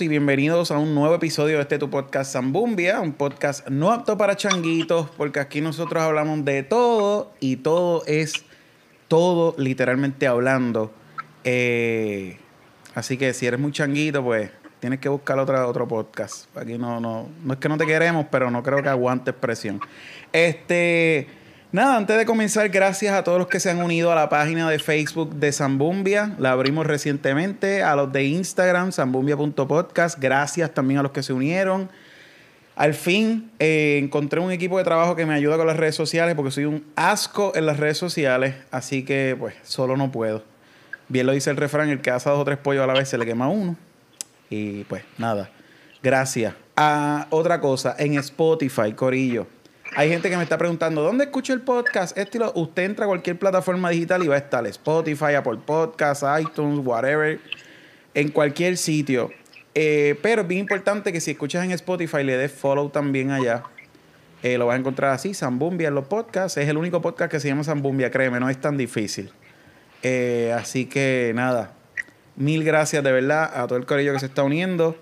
Y bienvenidos a un nuevo episodio de este tu podcast Zambumbia, un podcast no apto para changuitos, porque aquí nosotros hablamos de todo y todo es todo literalmente hablando. Eh, así que si eres muy changuito, pues tienes que buscar otra, otro podcast. Aquí no, no, no es que no te queremos, pero no creo que aguantes presión. Este. Nada, antes de comenzar, gracias a todos los que se han unido a la página de Facebook de Zambumbia. La abrimos recientemente. A los de Instagram, zambumbia.podcast. Gracias también a los que se unieron. Al fin eh, encontré un equipo de trabajo que me ayuda con las redes sociales porque soy un asco en las redes sociales. Así que, pues, solo no puedo. Bien lo dice el refrán: el que hace dos o tres pollos a la vez se le quema uno. Y pues, nada. Gracias. Ah, otra cosa, en Spotify, Corillo. Hay gente que me está preguntando, ¿dónde escucho el podcast? Este y lo- usted entra a cualquier plataforma digital y va a estar Spotify, Apple Podcasts, iTunes, whatever, en cualquier sitio. Eh, pero es bien importante que si escuchas en Spotify le des follow también allá. Eh, lo vas a encontrar así, Zambumbia en los podcasts. Es el único podcast que se llama Zambumbia, créeme, no es tan difícil. Eh, así que nada, mil gracias de verdad a todo el corillo que se está uniendo.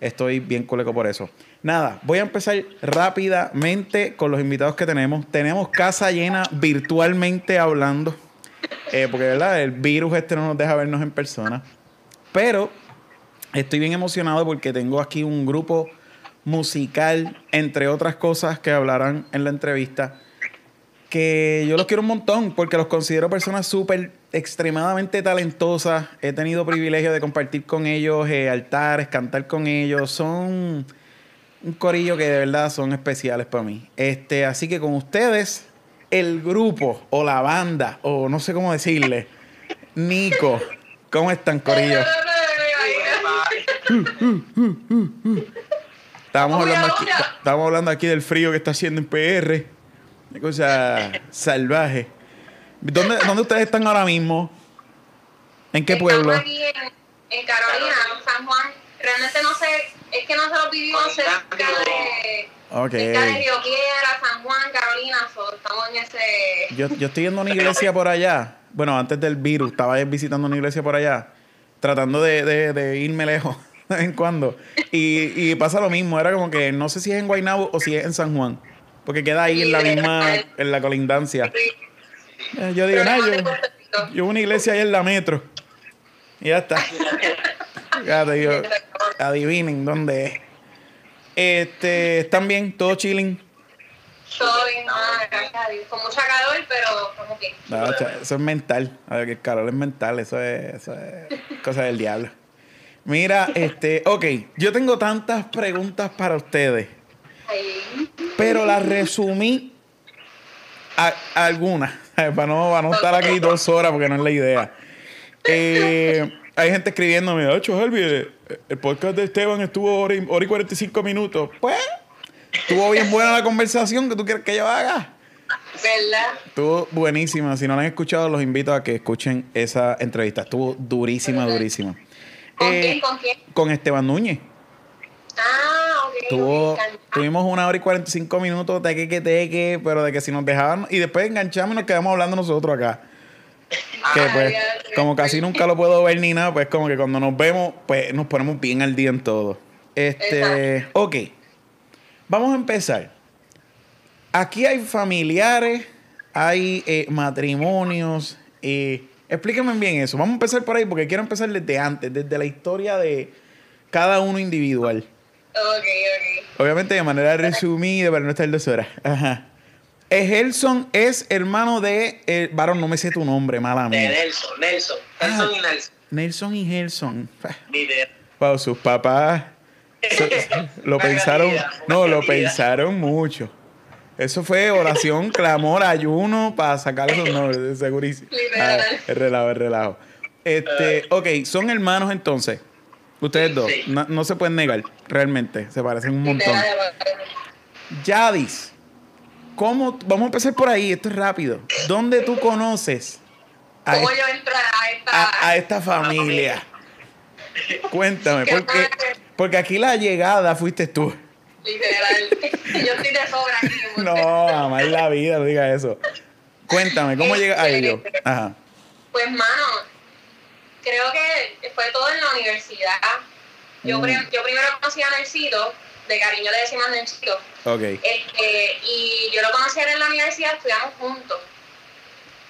Estoy bien coleco por eso. Nada, voy a empezar rápidamente con los invitados que tenemos. Tenemos casa llena virtualmente hablando. eh, porque, ¿verdad? El virus este no nos deja vernos en persona. Pero estoy bien emocionado porque tengo aquí un grupo musical, entre otras cosas que hablarán en la entrevista, que yo los quiero un montón porque los considero personas súper extremadamente talentosas. He tenido privilegio de compartir con ellos eh, altares, cantar con ellos. Son un corillo que de verdad son especiales para mí. Este, así que con ustedes, el grupo o la banda, o no sé cómo decirle, Nico, ¿cómo están, corillo? Estábamos hablando, aquí, estábamos hablando aquí del frío que está haciendo en PR. Una cosa salvaje. ¿Dónde, ¿Dónde ustedes están ahora mismo? ¿En qué pueblo? Estamos aquí en, en Carolina, San Juan. Realmente no sé, es que nosotros vivimos cerca de, Ok. cerca de Río Piedra, San Juan, Carolina. so, estamos en ese. Yo, yo estoy yendo a una iglesia por allá. Bueno, antes del virus, estaba visitando una iglesia por allá. Tratando de, de- de irme lejos de vez en cuando. Y, y pasa lo mismo. Era como que no sé si es en Guaynabo o si es en San Juan. Porque queda ahí en la misma, en la colindancia. Eh, Yo digo, nada, yo, yo una iglesia ahí en la metro. Y ya está. Ya te digo, adivinen dónde es. Este, ¿están bien? ¿Todo chilling? Todo bien. Con mucha calor, pero. No, cha- eso es mental. A ver, que el calor es mental. Eso es, eso es cosa del diablo. Mira, este, ok, yo tengo tantas preguntas para ustedes, pero las resumí a, a algunas, para no, para no estar aquí dos horas porque no es la idea. Eh, hay gente escribiéndome, ocho Helvi, el, el podcast de Esteban estuvo hora y, hora y 45 minutos. Pues, estuvo bien buena la conversación que tú quieres que yo haga. ¿Verdad? Estuvo buenísima. Si no la han escuchado, los invito a que escuchen esa entrevista. Estuvo durísima, durísima. ¿Con Eh, quién? ¿Con quién? Con Esteban Núñez. Ah. Tuvo, tuvimos una hora y 45 minutos de que, que, teque, pero de que si nos dejaban y después enganchamos y nos quedamos hablando nosotros acá. Que Ah, pues, ya, como casi nunca lo puedo ver ni nada, pues como que cuando nos vemos, pues nos ponemos bien al día en todo. Este, Exacto. ok. Vamos a empezar. Aquí hay familiares, hay eh, matrimonios. eh, explíquenme bien eso. Vamos a empezar por ahí porque quiero empezar desde antes, desde la historia de cada uno individual. Ok, ok. Obviamente de manera resumida para no estar dos horas. Ajá. Gelson es hermano de. eh, varón, no me sé tu nombre, mala De mía. Nelson, Nelson. Nelson y Nelson. Nelson y Gelson. Literal. Wow, sus papás lo pensaron. No, lo pensaron mucho. Eso fue oración, clamor, ayuno para sacar esos nombres, segurísimo. Ah, es relajo, es relajo. Este, ok, son hermanos entonces. Ustedes dos. Sí. No, no se pueden negar, realmente. Se parecen un montón. Yadis, ¿cómo? Vamos a empezar por ahí, esto es rápido. ¿Dónde tú conoces a, ¿Cómo es- yo entro a esta? a- a esta familia? Cuéntame, porque, porque aquí la llegada fuiste tú. Literal. yo estoy de sobra aquí. No, jamás en la vida, no diga eso. Cuéntame, ¿cómo llegas a ello? Ajá. Pues, mano, creo que fue todo en la universidad. Yo, Mm. yo primero conocí a Nelsito, de cariño le decimos Nelsito, Ok. este, y yo lo conocí en la universidad, estudiamos juntos.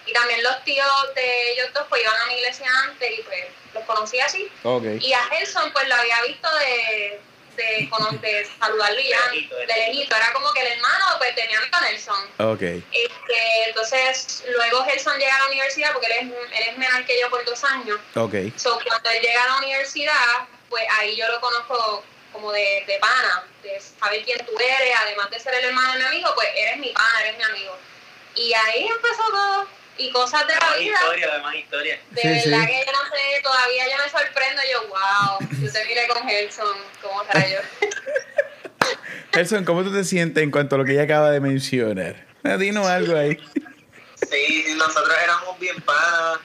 Y también los tíos de ellos dos pues iban a mi iglesia antes y pues los conocí así. Ok. Y a Gelson pues lo había visto de, de, de saludarlo y ya, De lejito. Era como que el hermano pues tenía amigo a Nelson. Ok. Este, entonces, luego Gelson llega a la universidad porque él es, él es menor que yo por dos años. Ok. So, cuando él llega a la universidad, pues ahí yo lo conozco como de, de pana, de saber quién tú eres, además de ser el hermano de mi amigo, pues eres mi pana, eres mi amigo. Y ahí empezó todo. Y cosas de la Más vida. historia, además historia. De Sí, verdad sí. que yo no sé, todavía yo me sorprendo. Yo, wow, yo te miré con Gelson, ¿cómo rayos? Gerson, ¿cómo tú te sientes en cuanto a lo que ella acaba de mencionar? Eh, Dinos algo ahí. Sí, sí, nosotros éramos bien panas.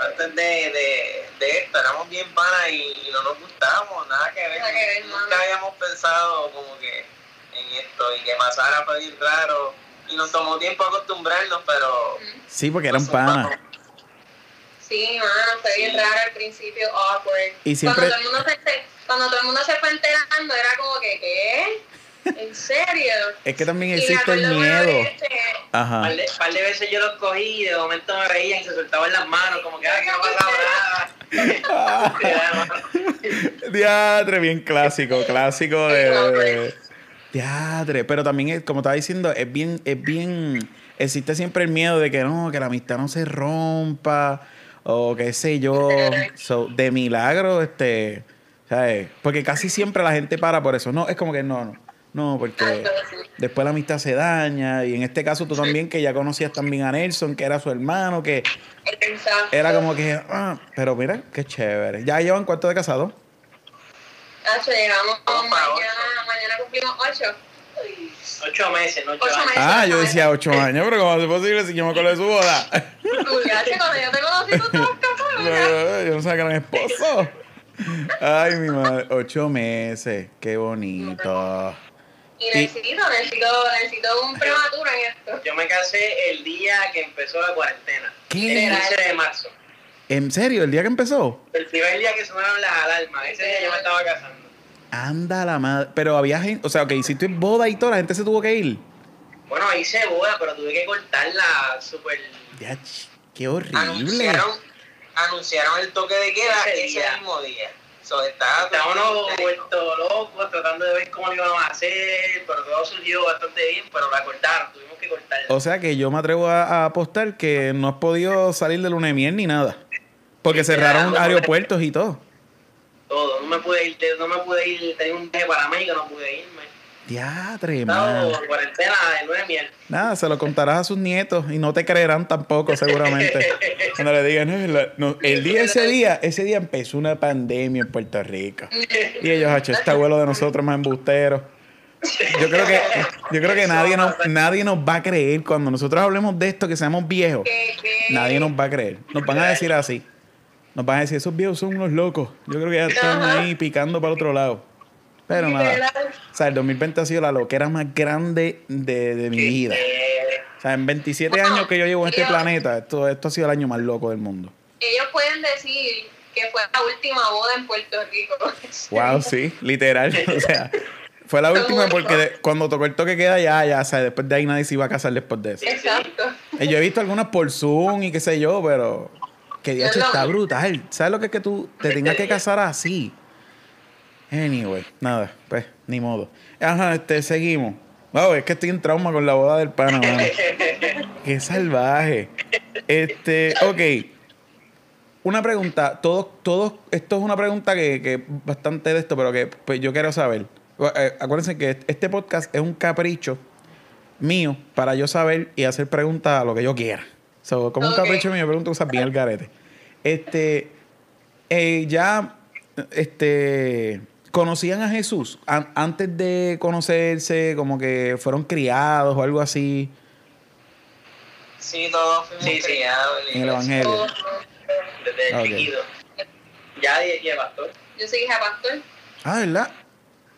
Antes de, de, de esto, éramos bien panas y, y no nos gustábamos, nada que ver. Nada que ver, Nunca habíamos pensado como que en esto y que pasara fue bien raro. Y nos tomó tiempo acostumbrarnos, pero. Sí, porque eran nos panas. Sí, mano, fue bien Sí. raro al principio, awkward. Y siempre- Cuando todo, el mundo se, cuando todo el mundo se fue enterando, era como que, ¿qué? ¿En serio? Es que también existe el miedo. Ajá. Un par de, par de veces yo los cogí y de momento me reían y se soltaban las manos, como que, ay, que no pasaba nada. Diatre, bien clásico, clásico de, de- Diatre, pero también es, como estaba diciendo, es bien, es bien, existe siempre el miedo de que no, que la amistad no se rompa, o qué sé yo. So, de milagro, este, ¿sabes? Porque casi siempre la gente para por eso. No, es como que no, no, no, porque después la amistad se daña. Y en este caso tú también, que ya conocías también a Nelson, que era su hermano, que Exacto. era como que, ah, pero mira, qué chévere. ¿Ya llevan cuánto de casado? Hacho, llegamos mañana, ocho. Ocho meses, no ocho, Ocho años. meses. Ah, yo decía ocho años, pero ¿cómo es posible si yo me acuerdo de su boda? Cuando yo te conocí, tú estabas casado, ya. yo no sabía que eran esposos. Ay, mi madre, ocho meses, qué bonito. Y necesito, necesito, necesito un prematuro en esto. Yo me casé el día que empezó la cuarentena. El ¿Qué? 15 de marzo. ¿En serio? ¿El día que empezó? El primer día que sonaron las alarmas. Ese día yo me estaba casando. Anda la madre. Pero había gente, o sea, ok, hiciste boda y toda, la gente se tuvo que ir. Bueno, hice boda, pero tuve que cortarla súper... Ya, ch- qué horrible. Anunciaron, anunciaron el toque de queda Ese ese, día. mismo día. So, estaba Estábamos vueltos locos tratando de ver cómo lo íbamos a hacer, pero todo surgió bastante bien, pero la cortaron, tuvimos que cortarla. O sea que yo me atrevo a, a apostar que no has podido salir de miel ni nada. Porque cerraron aeropuertos y todo. Todo, no me pude ir, no me pude ir, tenía un viaje para México, no pude irme. Diatre. Estaba cuarentena de nueve miel. Nada, se lo contarás a sus nietos y no te creerán tampoco, seguramente. Cuando le digan, "No, la- no, el día, ese día, ese día empezó una pandemia en Puerto Rico. Y ellos, hacho, este abuelo de nosotros más embustero. Yo creo que, yo creo que nadie nos, nadie nos va a creer cuando nosotros hablemos de esto, que seamos viejos. Nadie nos va a creer. Nos van a decir así. Nos van a decir, esos viejos son unos locos. Yo creo que ya están ahí picando para otro lado. Pero nada. O sea, el 2020 ha sido la loquera más grande de, de mi vida. Eh, O sea, en 27 Bueno, años que yo llevo en este planeta, esto, esto ha sido el año más loco del mundo. Ellos pueden decir que fue la última boda en Puerto Rico. Wow, sí, literal. O sea, fue la última porque de- cuando tocó el toque queda ya, ya, o sea, después de ahí nadie se iba a casar después de eso. Exacto. Y yo he visto algunas por Zoom y qué sé yo, pero que No, no. está brutal. ¿Sabes lo que es que tú te tengas que casar así? Anyway, nada, pues, ni modo. Ajá, este, seguimos. Wow, es que estoy en trauma con la boda del pana, mano. Qué salvaje. Este, ok. Una pregunta, todos, todos, esto es una pregunta que, que bastante de esto, pero que pues, yo quiero saber. Eh, acuérdense que este podcast es un capricho mío para yo saber y hacer preguntas a lo que yo quiera. So, como un capricho mío, pregunto cosas bien al garete. Este, eh, ya, este, conocían a Jesús An- antes de conocerse, como que fueron criados o algo así Sí, todos fuimos Sí, sí. criados en el. Evangelio. Desde Ok. chiquito. Ya de pastor. Yo soy hija pastor. Ah, ¿verdad?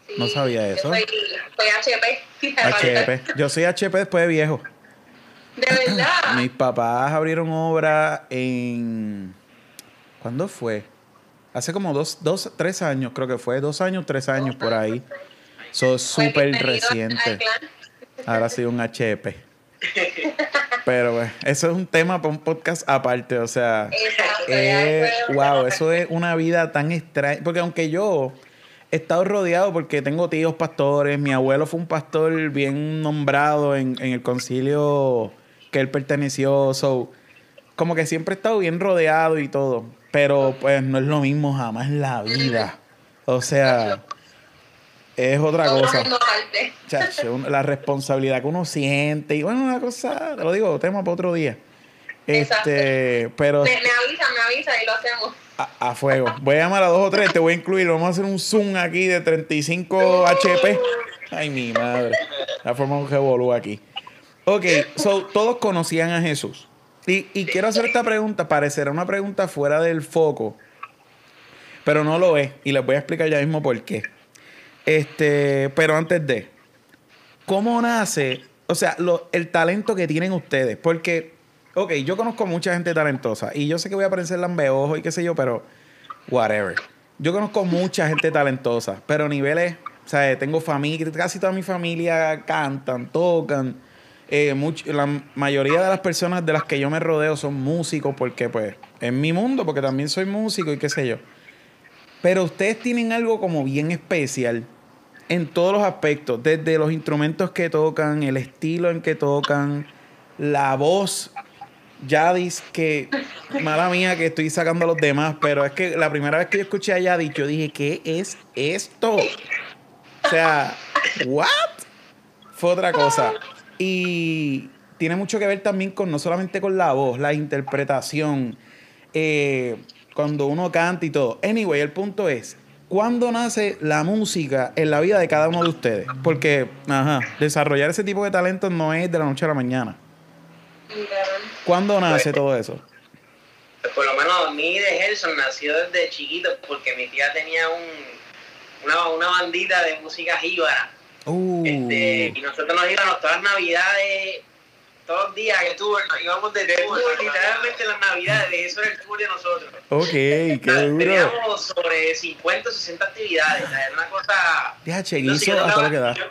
Sí, No sabía eso. Yo soy, soy HP. HP. Yo soy HP después de viejo. De verdad. Mis papás abrieron obra en. ¿Cuándo fue? Hace como dos, dos, tres años, creo que fue. Dos años, tres años por ahí. Pues súper bienvenido al reciente. clan. Ahora sí un HP. Pero pues, eso es un tema para un podcast aparte. O sea, Exacto, eh, wow, eso es una vida tan extraña. Porque aunque yo he estado rodeado porque tengo tíos pastores, mi abuelo fue un pastor bien nombrado en, en el concilio que él perteneció. So, como que siempre he estado bien rodeado y todo. Pero pues no es lo mismo jamás en la vida. O sea, es otra cosa. Chacho, la responsabilidad que uno siente. Y bueno, una cosa, te lo digo, tema para otro día. Este, pero Me, me avisa, me avisa y lo hacemos. a, a fuego. Voy a llamar a dos o tres, te voy a incluir. Vamos a hacer un Zoom aquí de 35 HP. Ay, mi madre. La forma un revolú aquí. Ok, so, todos conocían a Jesús. Y, y quiero hacer esta pregunta, parecerá una pregunta fuera del foco, pero no lo es. Y les voy a explicar ya mismo por qué. Este, pero antes de, ¿cómo nace? O sea, el talento que tienen ustedes. Porque, ok, yo conozco mucha gente talentosa y yo sé que voy a parecer lambeojo y qué sé yo, pero whatever. Yo conozco mucha gente talentosa, pero niveles, o sea, tengo familia, casi toda mi familia cantan, tocan. Eh, la mayoría de las personas de las que yo me rodeo son músicos porque, pues, en mi mundo, porque también soy músico y qué sé yo. Pero ustedes tienen algo como bien especial en todos los aspectos, desde los instrumentos que tocan, el estilo en que tocan, la voz. Yadis, que mala mía que estoy sacando a los demás, pero es que la primera vez que yo escuché a Yadis, yo dije, ¿qué es esto? O sea, ¿what? Fue otra cosa. Y tiene mucho que ver también con no solamente con la voz, la interpretación, eh, cuando uno canta y todo. Anyway, el punto es, ¿cuándo nace la música en la vida de cada uno de ustedes? Porque, ajá, desarrollar ese tipo de talentos no es de la noche a la mañana. ¿Cuándo nace todo eso? Por lo menos mi de Gerson nació desde chiquito porque mi tía tenía un, una, una bandita de música jíbara. Uh, Este, y nosotros nos íbamos todas las navidades, todos los días, Que tú, nos íbamos de tour, tour, literalmente las navidades, eso era el tour de nosotros. ok, qué duro. Teníamos sobre 50 o 60 actividades, era una cosa... Ya, cheguizo yo, a todo tocaba- lo que da. yo,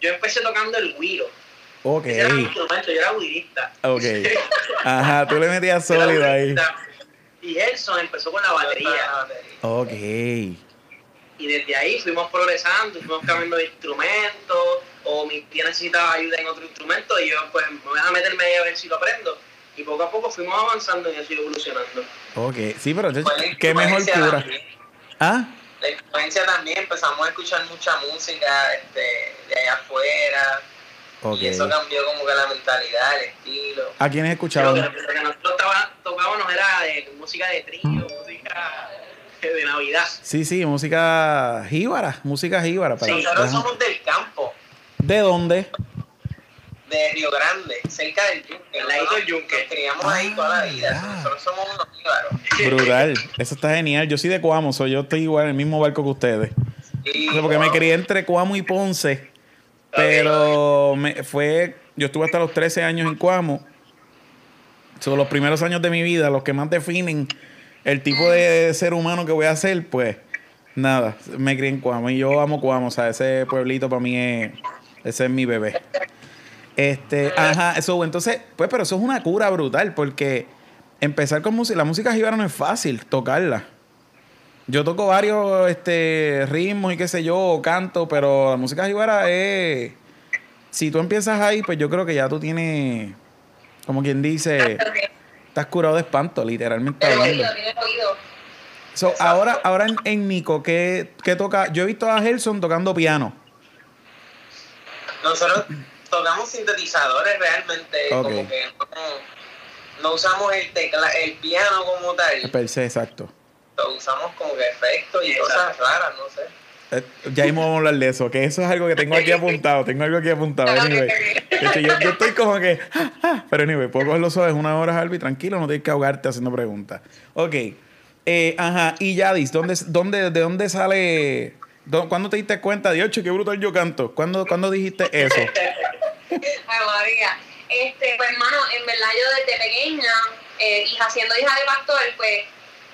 yo empecé tocando el güiro, Ok, ese era mi instrumento, yo era güirista. ok. Ajá, tú le metías sólido ahí. Y Gerson empezó con la batería. Ok. Y desde ahí fuimos progresando, fuimos cambiando de instrumentos, o mi tía necesitaba ayuda en otro instrumento, y yo pues me voy a meterme ahí a ver si lo aprendo. Y poco a poco fuimos avanzando y así evolucionando. Ok, sí, pero Fue la qué mejor cura. también. ¿Ah? La influencia también, empezamos a escuchar mucha música este, de allá afuera. Ok. Y eso cambió como que la mentalidad, el estilo. ¿A quiénes Lo escuchaban? lo que nosotros tocábamos era de música de trío, música de Navidad. Sí, sí, música jíbara, música jíbara. Para, Sí, Nosotros Ajá. somos del campo, ¿De dónde? de Río Grande, cerca del Yunque. Al ladito Nosotros del Yunque. Nos criamos ahí toda la vida. Ah, Nosotros somos unos íbaros. Brutal. Eso está genial. Yo soy de Cuamo, so yo estoy igual en el mismo barco que ustedes. Sea, porque me crié entre Cuamo y Ponce. Pero me, fue. Yo estuve hasta los 13 años en Cuamo. Son los primeros años de mi vida, los que más definen el tipo de ser humano que voy a ser, pues nada, me crié en Cuamo. Y yo amo Cuamo, o sea, ese pueblito para mí es. Ese es mi bebé. Este, ajá, eso, entonces, pues, pero eso es una cura brutal, porque empezar con música, la música jíbara no es fácil tocarla. Yo toco varios este, ritmos y qué sé yo, canto, pero la música jíbara es. Si tú empiezas ahí, pues yo creo que ya tú tienes, como quien dice, estás curado de espanto, literalmente hablando. oído, tienes oído. So, ahora, ahora en, en Nico, ¿qué, qué toca? Yo he visto a Gelson tocando piano. Nosotros tocamos sintetizadores realmente, como que no, no usamos el tecla, el piano como tal. Per se, exacto. lo usamos como que efectos y Exacto. cosas raras, no sé. Eh, Ya mismo vamos a hablar de eso, que eso es algo que tengo aquí apuntado, tengo algo aquí apuntado. Anyway. hecho, yo, yo estoy como que, ah, ah, pero anyway, puedo cogerlo suave, una hora, Harvey, tranquilo, no tienes que ahogarte haciendo preguntas. Ok, eh, ajá, y Yadis, ¿dónde, dónde, ¿de dónde sale, dó- cuándo te diste cuenta ocho, qué brutal yo canto? ¿Cuándo, ¿cuándo dijiste eso? Ay, María. Este, pues hermano, en verdad yo desde pequeña, eh, hija, siendo hija de pastor, pues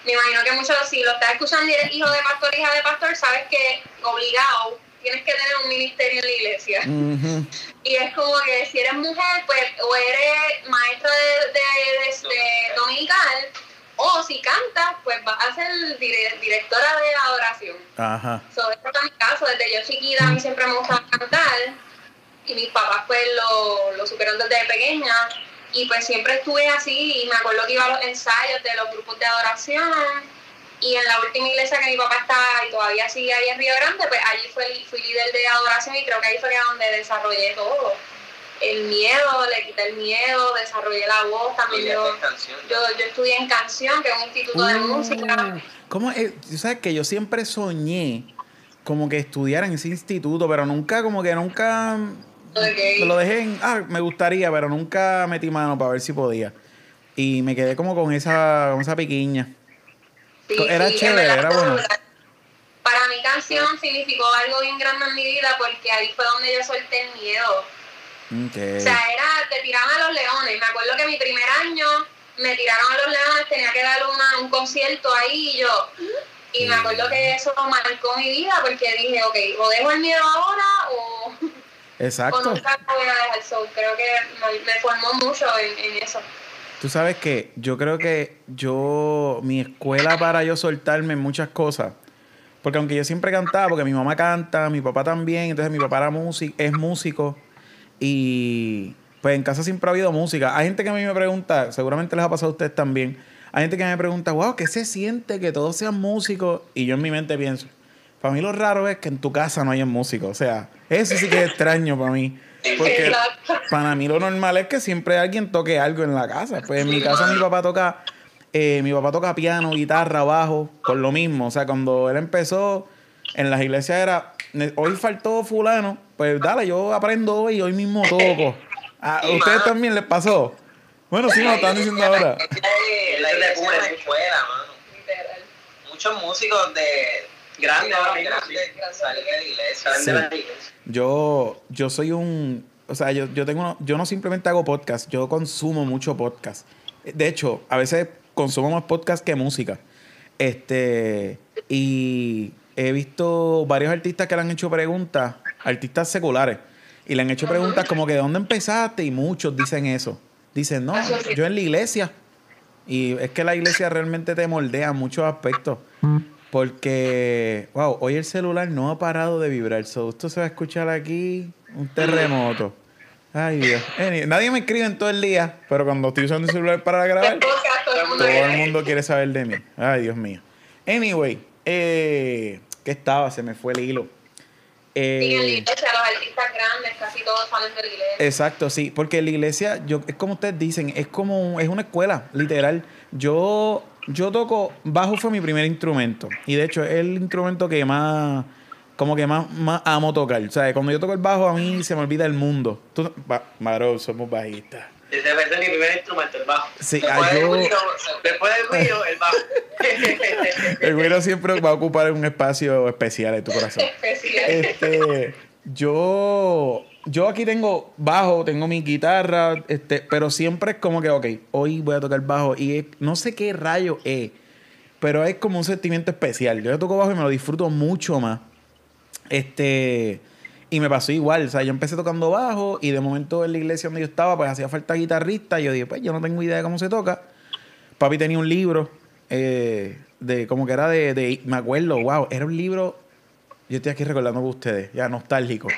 me imagino que muchos, si lo estás escuchando y eres hijo de pastor, hija de pastor, sabes que obligado tienes que tener un ministerio en la iglesia. Y es como que si eres mujer, pues o eres maestra de, de- de- de dominical, o si cantas, pues vas a ser dire- directora de adoración. Ajá. So, este fue mi caso, desde yo chiquita a mí siempre me gustaba cantar y mis papás pues lo, lo supieron desde pequeña y pues siempre estuve así y me acuerdo que iba a los ensayos de los grupos de adoración y en la última iglesia que mi papá estaba y todavía sigue ahí en Río Grande, pues allí fue, fui líder de adoración y creo que ahí fue donde desarrollé todo. El miedo, le quité el miedo, desarrollé la voz, también yo, yo, yo estudié en canción, que es un instituto de Uh, música. ¿Cómo es? Tú sabes que yo siempre soñé como que estudiar en ese instituto, pero nunca, como que nunca Me lo dejé en, ah, me gustaría, pero nunca metí mano para ver si podía. Y me quedé como con esa, con esa piquiña. Sí, Era sí, chévere, verdad era bueno. Para mi canción significó algo bien grande en mi vida porque ahí fue donde yo solté el miedo. Ok. O sea, era, te tiraban a los leones. Me acuerdo que mi primer año me tiraron a los leones, tenía que dar una, un concierto ahí y yo. Y me acuerdo que eso marcó mi vida porque dije, ok, o dejo el miedo ahora o, o Exacto. nunca lo voy a dejar. So, creo que me, me formó mucho en, en eso. Tú sabes que yo creo que yo, mi escuela para yo soltarme en muchas cosas, porque aunque yo siempre cantaba, porque mi mamá canta, mi papá también, entonces mi papá era músico, es músico, y pues en casa siempre ha habido música. Hay gente que a mí me pregunta, seguramente les ha pasado a ustedes también, hay gente que me pregunta, wow, ¿qué se siente que todos sean músicos? Y yo en mi mente pienso, para mí lo raro es que en tu casa no hayan músicos, o sea, eso sí que es extraño para mí. Porque Exacto. para mí lo normal es que siempre alguien toque algo en la casa. Pues en mi casa mi papá toca, eh, mi papá toca piano, guitarra, bajo, por lo mismo. O sea, cuando él empezó en las iglesias era, "Ne- hoy faltó fulano, pues dale, yo aprendo hoy y hoy mismo toco. ¿A ustedes también les pasó? Bueno, sí, lo están diciendo ahora. La iglesia es una escuela, mano. Muchos músicos de Grandes ahora mismo, grandes salen de la iglesia. Salen Sí. de la iglesia. Yo, yo soy un, o sea, yo, yo tengo, uno- yo no simplemente hago podcast, yo consumo mucho podcast. De hecho, a veces consumo más podcast que música. Este, y he visto varios artistas que le han hecho preguntas, artistas seculares, y le han hecho preguntas como que de dónde empezaste, y muchos dicen eso. Dicen, no, sí. yo en la iglesia. Y es que la iglesia realmente te moldea en muchos aspectos. Porque, wow, hoy el celular no ha parado de vibrar. So, esto se va a escuchar aquí un terremoto. Ay, Dios. Nadie me escribe en todo el día, pero cuando estoy usando el celular para grabar, todo el mundo quiere. saber de mí. Ay, Dios mío. Anyway, eh, ¿qué estaba? Se me fue el hilo. Sí, en la Eh, iglesia, los artistas grandes, casi todos salen de la iglesia. Exacto, sí, porque la iglesia, yo, es como ustedes dicen, es como, es una escuela, literal. Yo, yo toco, bajo fue mi primer instrumento. Y de hecho es el instrumento que más, como que más, más amo tocar. O sea, cuando yo toco el bajo a mí se me olvida el mundo. Tú, ba- Maro, somos bajistas. Ese es mi primer instrumento, el bajo. Sí, Después ah, del yo, Después del ruido, el bajo. el güero siempre va a ocupar un espacio especial en tu corazón. Especial. Este, yo, yo aquí tengo bajo, tengo mi guitarra, este, pero siempre es como que, ok, hoy voy a tocar bajo y es- no sé qué rayo es, pero es como un sentimiento especial. Yo toco bajo y me lo disfruto mucho más. Este, y me pasó igual, o sea, yo empecé tocando bajo y de momento en la iglesia donde yo estaba, pues hacía falta guitarrista y yo dije, pues yo no tengo idea de cómo se toca. Papi tenía un libro eh, de, como que era de, me acuerdo, wow, era un libro yo estoy aquí recordando con ustedes, ya nostálgico.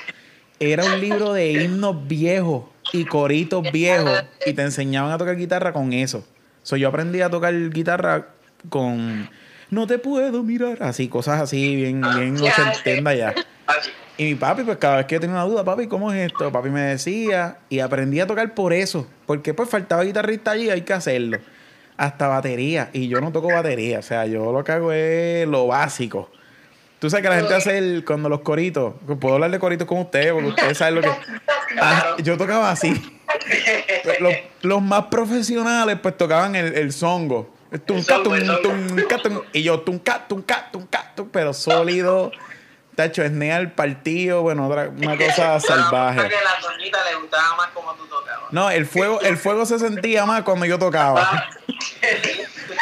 Era un libro de himnos viejos y coritos viejos y te enseñaban a tocar guitarra con eso. So, yo aprendí a tocar guitarra con No te puedo mirar, así, cosas así, bien, bien Ya, ochentenda ya. Así. Y mi papi, pues cada vez que yo tenía una duda, papi, ¿cómo es esto? Papi me decía y aprendí a tocar por eso, porque pues faltaba guitarrista allí, hay que hacerlo. hasta batería. Y yo no toco batería. O sea, yo lo que hago es lo básico. Tú sabes que la gente hace el, cuando los coritos. Puedo hablar de coritos con ustedes, porque ustedes saben lo que. Ah, yo tocaba así. Los, los más profesionales, pues tocaban el, el songo. Tunca, tunca, tum, y yo tunca, tunca, tunca, pero sólido. Tacho, esnea el partido, bueno, otra, una cosa salvaje. que a la doñita le gustaba más como tú tocabas. No, el fuego, el fuego se sentía más cuando yo tocaba.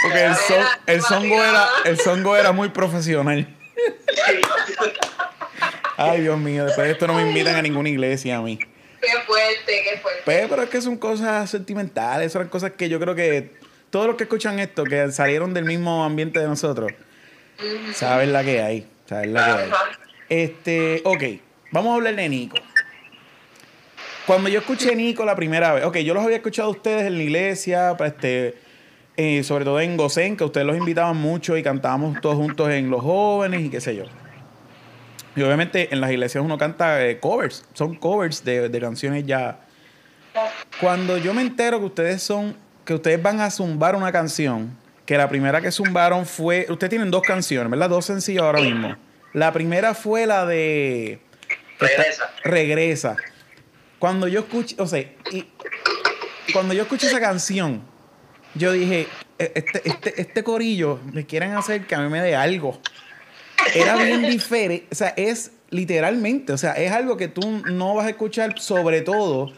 Porque el, son, el songo era, el songo era muy profesional. Ay, Dios mío, después de esto no me invitan a ninguna iglesia a mí. Qué fuerte, qué fuerte. Pero es que son cosas sentimentales, son cosas que yo creo que todos los que escuchan esto, que salieron del mismo ambiente de nosotros, saben la que hay. Saben la que hay. Este, ok, vamos a hablar de Nico. Cuando yo escuché Nico la primera vez, ok, yo los había escuchado a ustedes en la iglesia, pues, este, eh, sobre todo en Gosén, que ustedes los invitaban mucho y cantábamos todos juntos en Los Jóvenes y qué sé yo. Y obviamente en las iglesias uno canta eh, covers, son covers de, de canciones ya. Cuando yo me entero que ustedes son, que ustedes van a zumbar una canción, que la primera que zumbaron fue, ustedes tienen dos canciones, ¿verdad? Dos sencillos ahora mismo. La primera fue la de Regresa. Regresa. Cuando yo escuché, o sea, y cuando yo escuché esa canción, yo dije, "E- este, este, este corillo me quieren hacer que a mí me dé algo. Era bien diferente, o sea, es literalmente, o sea, es algo que tú no vas a escuchar sobre todo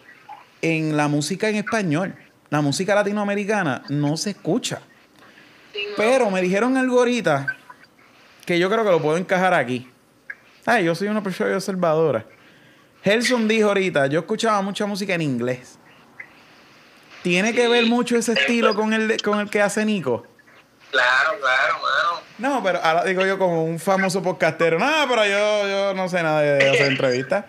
en la música en español. La música latinoamericana no se escucha. Pero me dijeron algo ahorita que yo creo que lo puedo encajar aquí. Ay, yo soy una persona observadora. Helson dijo ahorita, yo escuchaba mucha música en inglés. ¿Tiene que ver mucho ese estilo con el, de- con el que hace Nico? Claro, claro, mano. No, pero ahora digo yo como un famoso podcastero. No, pero yo, yo no sé nada de, hacer entrevistas.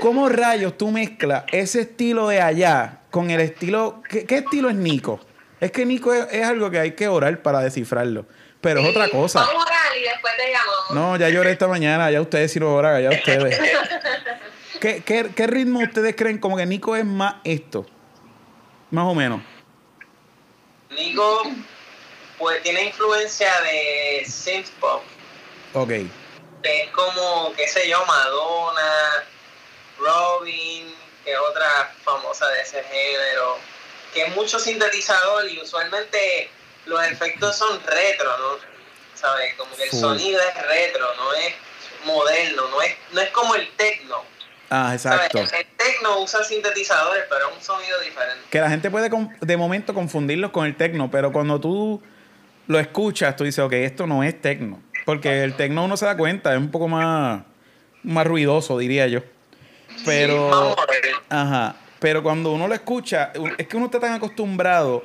¿Cómo rayos tú mezclas ese estilo de allá con el estilo... ¿Qué, qué estilo es Nico? Es que Nico es, es algo que hay que orar para descifrarlo. Pero es otra cosa. Vamos a orar y después te llamamos. No, ya lloré esta mañana, ya ustedes sí lo oran, ya ustedes. ¿Qué, qué, qué ritmo ustedes creen como que Nico es más esto? Más o menos. Nico, pues tiene influencia de synth pop, Ok. que es como, qué sé yo, Madonna, Robin, que es otra famosa de ese género, que es mucho sintetizador y usualmente los efectos son retro, ¿no? ¿Sabes? Como que el Full. sonido es retro, no es moderno, no es, no es como el techno. Ah, exacto. El techno usa sintetizadores, pero es un sonido diferente. Que la gente puede de momento confundirlos con el tecno, pero cuando tú lo escuchas, tú dices, ok, esto no es tecno. Porque el tecno uno se da cuenta, es un poco más, más ruidoso, diría yo. Pero... Ajá. Pero cuando uno lo escucha, es que uno está tan acostumbrado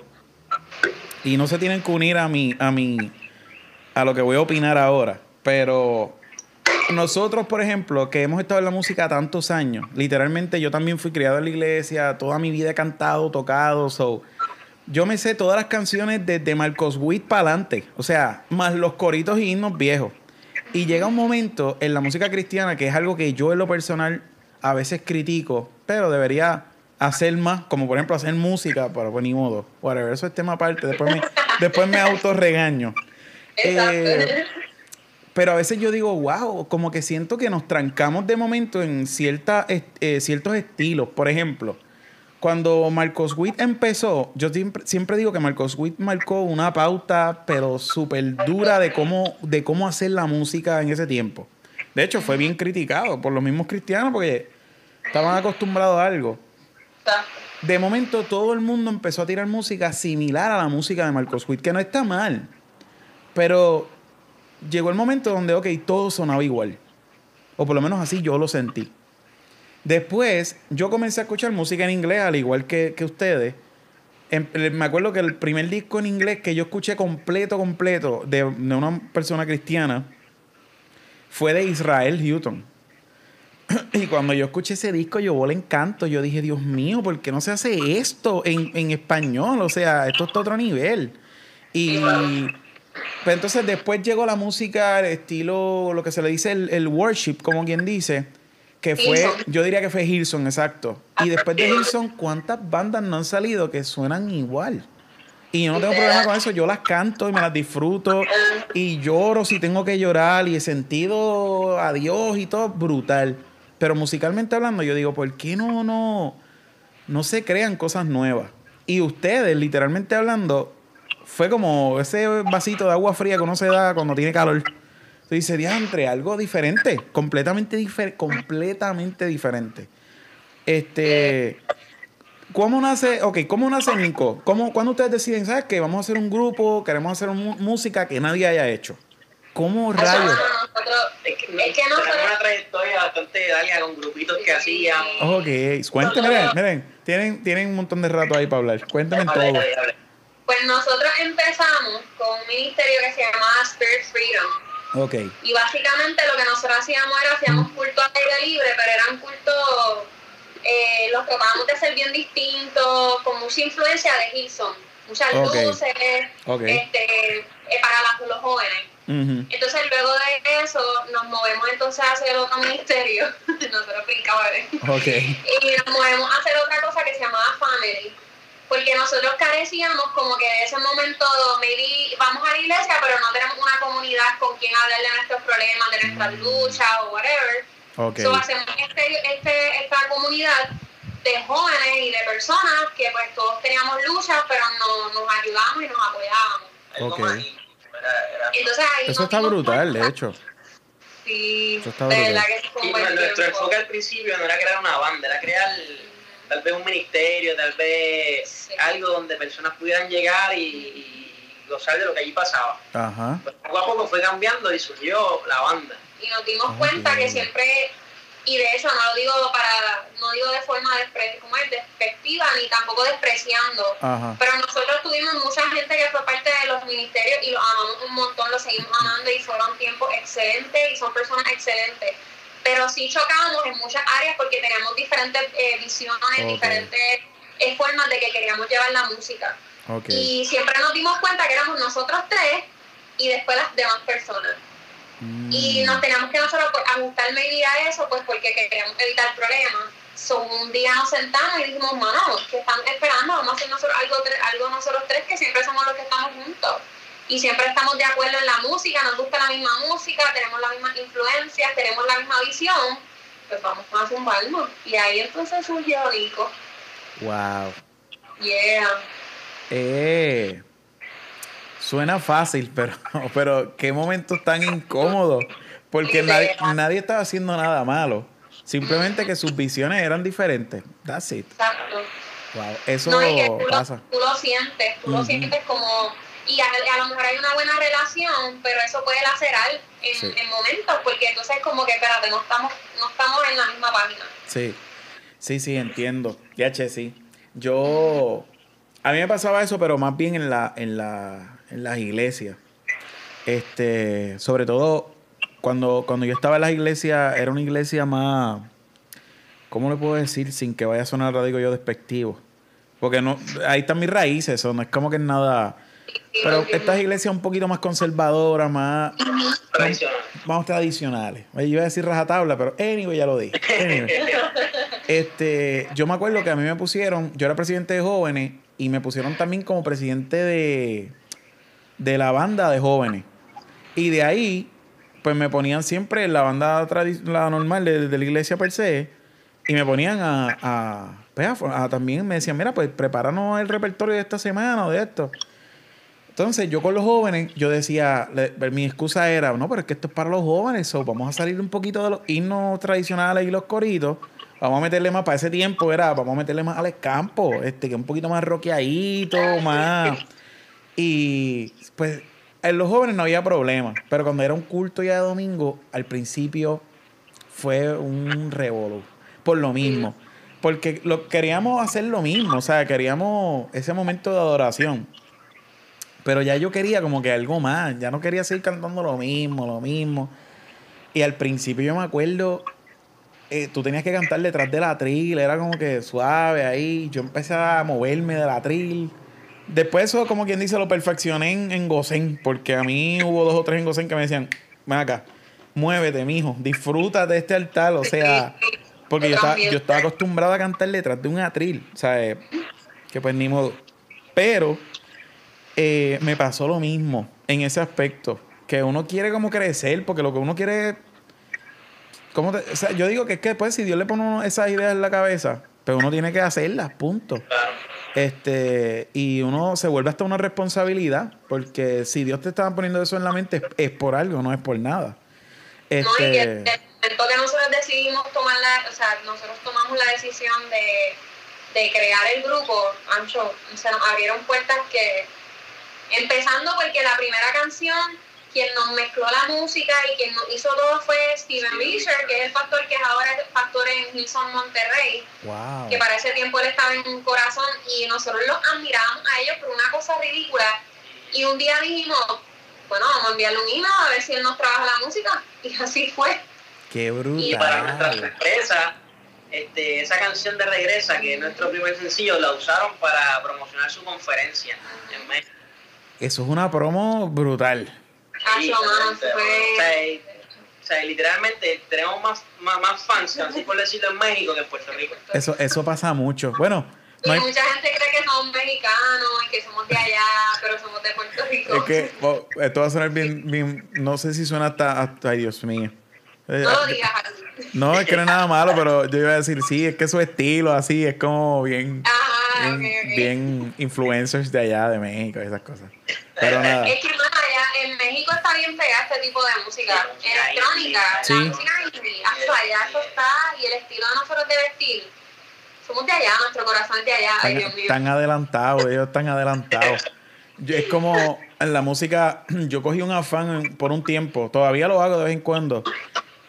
y no se tienen que unir a mi, a mi, a lo que voy a opinar ahora. Pero nosotros, por ejemplo, que hemos estado en la música tantos años, literalmente yo también fui criado en la iglesia, toda mi vida he cantado, tocado, so. Yo me sé todas las canciones desde Marcos Witt para adelante. O sea, más los coritos y himnos viejos. Y llega un momento en la música cristiana que es algo que yo en lo personal a veces critico, pero debería hacer más, como por ejemplo hacer música, pero pues ni modo. Whatever, eso es tema aparte. Después me, después me autorregaño. Exacto. Eh, pero a veces yo digo, wow, como que siento que nos trancamos de momento en cierta, eh, ciertos estilos. Por ejemplo, cuando Marcos Witt empezó, yo siempre, siempre digo que Marcos Witt marcó una pauta, pero súper dura de cómo, de cómo hacer la música en ese tiempo. De hecho, fue bien criticado por los mismos cristianos porque estaban acostumbrados a algo. De momento todo el mundo empezó a tirar música similar a la música de Marcos Witt, que no está mal. Pero llegó el momento donde, ok, todo sonaba igual. O por lo menos así yo lo sentí. Después yo comencé a escuchar música en inglés, al igual que, que ustedes. Em- eh, me acuerdo que el primer disco en inglés que yo escuché completo, completo, de, de una persona cristiana, fue de Israel Houghton. Y cuando yo escuché ese disco, yo volé encanto. Yo dije, Dios mío, ¿por qué no se hace esto en, en español? O sea, esto está otro nivel. Y pues entonces después llegó la música, el estilo, lo que se le dice el, el worship, como quien dice, que fue, yo diría que fue Hilson, exacto. Y después de Hilson, ¿cuántas bandas no han salido que suenan igual? Y yo no tengo problema con eso, yo las canto y me las disfruto y lloro si tengo que llorar y he sentido a Dios y todo, brutal. Pero musicalmente hablando, yo digo, ¿por qué no, no, no se crean cosas nuevas? Y ustedes, literalmente hablando, fue como ese vasito de agua fría que uno se da cuando tiene calor. Tú dices, diantre, algo diferente, completamente, difer completamente diferente. Este, ¿cómo nace, ok, cómo nace Nico? ¿Cómo, ¿Cuándo ustedes deciden, sabes qué? Vamos a hacer un grupo, queremos hacer música que nadie haya hecho. ¿Cómo rayos? Es que, es que nosotros, tenemos una trayectoria bastante larga con grupitos que hacíamos. Ok, cuéntenme, miren, miren, tienen, tienen un montón de rato ahí para hablar. Cuéntenme todo. Pues nosotros empezamos con un ministerio que se llamaba Spirit Freedom. Ok, Y básicamente lo que nosotros hacíamos era hacíamos culto al aire libre, pero eran cultos, eh, los tratábamos de ser bien distintos, con mucha influencia de Hilson, muchas luces, este, eh, para los jóvenes. Entonces luego de eso nos movemos entonces a hacer otro ministerio, nosotros brincamos, ¿eh? Ok, y nos movemos a hacer otra cosa que se llamaba Family. Porque nosotros carecíamos como que de ese momento, maybe vamos a la iglesia, pero no tenemos una comunidad con quien hablar de nuestros problemas, de nuestras luchas o whatever. ok. So hacemos este, este, esta comunidad de jóvenes y de personas que pues todos teníamos luchas, pero no, nos ayudábamos y nos apoyábamos. Algo Ok. más íntimo, era- era- Entonces ahí Eso está brutal, de hecho. Sí, Eso está brutal. que sí bueno, nuestro enfoque al principio no era crear una banda, era crear tal vez un ministerio, tal vez Sí. algo donde personas pudieran llegar y, y gozar de lo que allí pasaba. Ajá. Pues poco a poco fue cambiando y surgió la banda. y nos dimos Ah, cuenta que siempre y de hecho no lo digo para no digo de forma despre, como es, despectiva ni tampoco despreciando Ajá. pero nosotros tuvimos mucha gente que fue parte de los ministerios y los amamos un montón los seguimos amando y fueron tiempos excelentes y son personas excelentes pero sí chocábamos en muchas áreas porque teníamos diferentes eh, visiones diferentes eh, formas de que queríamos llevar la música y siempre nos dimos cuenta que éramos nosotros tres y después las demás personas y Mm. nos teníamos que nosotros pues, ajustar maybe a eso, pues porque queríamos evitar problemas. So, un día nos sentamos y dijimos, mano, que están esperando? Vamos a hacer nosotros algo, algo nosotros tres, que siempre somos los que estamos juntos. Y siempre estamos de acuerdo en la música, nos gusta la misma música, tenemos las mismas influencias, tenemos la misma visión. Pues vamos a zumbarnos. Y ahí entonces surgió Nico. Wow. Yeah. Eh, suena fácil, pero, pero qué momentos tan incómodos. Porque nadie, nadie estaba haciendo nada malo. Simplemente que sus visiones eran diferentes. That's it. Exacto. Wow. Eso No, y que tú, pasa. lo, tú lo sientes, tú lo sientes como... Y a, a lo mejor hay una buena relación, pero eso puede lacerar en, Sí. en momentos, porque entonces como que, espérate, no estamos, no estamos en la misma página. Sí. Sí, sí, entiendo. Ya, che, sí. Yo. A mí me pasaba eso, pero más bien en la, en la, en las iglesias. Este, sobre todo cuando, cuando yo estaba en las iglesias, era una iglesia más. ¿Cómo le puedo decir sin que vaya a sonar, digo yo, despectivo? Porque no, ahí están mis raíces, eso no es como que es nada. Pero estas iglesias un poquito más conservadoras, más, Tradicional. más tradicionales. Yo iba a decir rajatabla, pero anyway, ya lo dije. Anyway. Este, yo me acuerdo que a mí me pusieron, yo era presidente de jóvenes y me pusieron también como presidente de, de la banda de jóvenes. Y de ahí, pues me ponían siempre en la banda la normal de, de la iglesia per se. Y me ponían a, a, pues, a- a también me decían, mira, pues prepáranos el repertorio de esta semana o de esto. Entonces, yo con los jóvenes, yo decía, le- mi excusa era, no, pero es que esto es para los jóvenes, vamos a salir un poquito de los himnos tradicionales y los coritos, vamos a meterle más, para ese tiempo era, vamos a meterle más al escampo, este, que un poquito más rockeadito, más... Y pues en los jóvenes no había problema, pero cuando era un culto ya de domingo, al principio fue un revolú, por lo mismo. Porque lo, queríamos hacer lo mismo, o sea, queríamos ese momento de adoración. Pero ya yo quería como que algo más, ya no quería seguir cantando lo mismo, lo mismo. Y al principio yo me acuerdo, eh, tú tenías que cantar detrás del atril, era como que suave ahí. Yo empecé a moverme del atril. Después eso, como quien dice, lo perfeccioné en, en Gosén, porque a mí hubo dos o tres en Gosén que me decían, ven acá, muévete, mijo, disfruta de este altar, o sea, porque yo estaba, yo estaba acostumbrado a cantar detrás de un atril, ¿sabes? Que pues ni modo. Pero eh, me pasó lo mismo en ese aspecto. Que uno quiere como crecer, porque lo que uno quiere ¿cómo te- o sea, yo digo que es que pues si Dios le pone uno esas ideas en la cabeza, pero uno tiene que hacerlas, punto. Este, y uno se vuelve hasta una responsabilidad, porque si Dios te estaba poniendo eso en la mente, es, es por algo, no es por nada. No, y que Este, el momento que nosotros decidimos tomar la, o sea, nosotros tomamos la decisión de, de crear el grupo, Ancho, se nos abrieron puertas que, empezando porque la primera canción, quien nos mezcló la música y quien nos hizo todo fue Steven Risher, que es el pastor que es ahora el pastor en Hilson Monterrey, wow. que para ese tiempo él estaba en un corazón y nosotros los admirábamos a ellos por una cosa ridícula. Y un día dijimos, bueno, vamos a enviarle un email a ver si él nos trabaja la música. Y así fue. Qué Y para nuestra brutal. sorpresa, este, esa canción de Regresa, que es nuestro primer sencillo, la usaron para promocionar su conferencia en México. Eso es una promo brutal. Mano, O sea, fue... y- o sea, literalmente tenemos más, más, más fans, así por decirlo, en México que en Puerto Rico. Eso, eso pasa mucho. Bueno, Y no hay, mucha gente cree que somos mexicanos y que somos de allá, pero somos de Puerto Rico. es que oh, esto va a sonar bien, bien, no sé si suena hasta, hasta ay Dios mío. Eh, No lo digas así. No, es que no es nada malo, pero yo iba a decir, sí, es que su estilo así es como bien, Ajá, bien, ok, ok. bien influencers de allá, de México, y esas cosas. Pero nada. Es que más allá, en México está bien pegada este tipo de música electrónica, Sí. la música indie, hasta allá eso está, y el estilo de nosotros de vestir, somos de allá, nuestro corazón es de allá, ay Están, Dios mío. están adelantados, ellos están adelantados. Yo- es como en la música, yo cogí un afán por un tiempo, todavía lo hago de vez en cuando,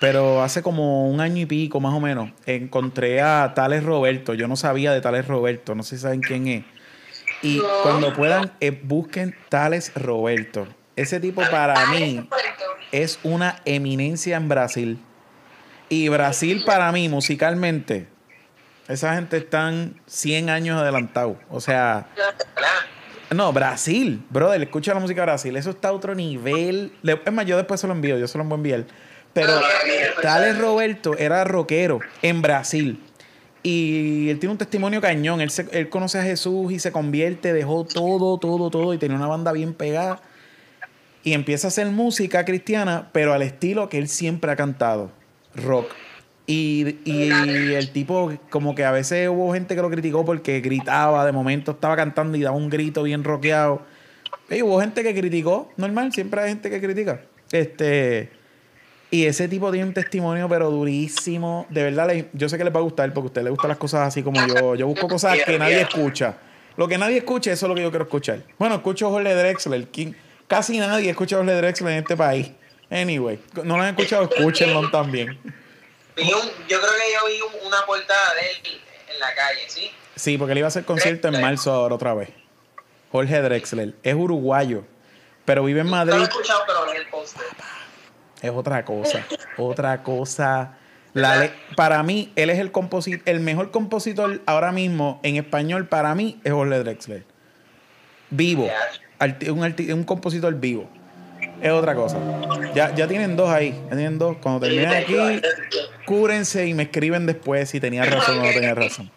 pero hace como un año y pico más o menos, encontré a Tales Roberto, yo no sabía de Tales Roberto, no sé si saben quién es. Y No. cuando puedan, eh, busquen Tales Roberto. Ese tipo para mí es una eminencia en Brasil. Y Brasil para mí, musicalmente, esa gente están 100 años adelantados. O sea, no, Brasil, brother, escucha la música de Brasil. Eso está a otro nivel. Es más, yo después se lo envío, yo se lo voy a enviar. Pero Tales Roberto era rockero en Brasil. Y él tiene un testimonio cañón. Él, se- él conoce a Jesús y se convierte, dejó todo, todo, todo. Y tenía una banda bien pegada. Y empieza a hacer música cristiana, pero al estilo que él siempre ha cantado: rock. Y, y el tipo, como que a veces hubo gente que lo criticó porque gritaba, de momento estaba cantando y daba un grito bien rockeado. Y hubo gente que criticó, normal, siempre hay gente que critica. Este. Y ese tipo tiene un testimonio, pero durísimo. De verdad, le- yo sé que les va a gustar porque a usted le gustan las cosas así como yo. Yo busco cosas que nadie escucha. Lo que nadie escucha, eso es lo que yo quiero escuchar. Bueno, escucho a Jorge Drexler. Casi nadie escucha a Jorge Drexler en este país. Anyway, no lo han escuchado, escúchenlo también. Un- yo creo que yo vi un- una portada de él en la calle, ¿sí? Sí, porque él iba a hacer concierto en marzo ahora otra vez. Jorge Drexler. Es uruguayo, pero vive en No lo he Madrid. escuchado, pero vi el póster. Es otra cosa. otra cosa. La para mí, él es el composi- el mejor compositor ahora mismo en español. Para mí es Jorge Drexler. Vivo. Arti- un, arti- un compositor vivo. Es otra cosa. Ya, ya tienen dos ahí. Ya tienen dos. Cuando terminen aquí, cúrense y me escriben después si tenía razón o no tenía razón.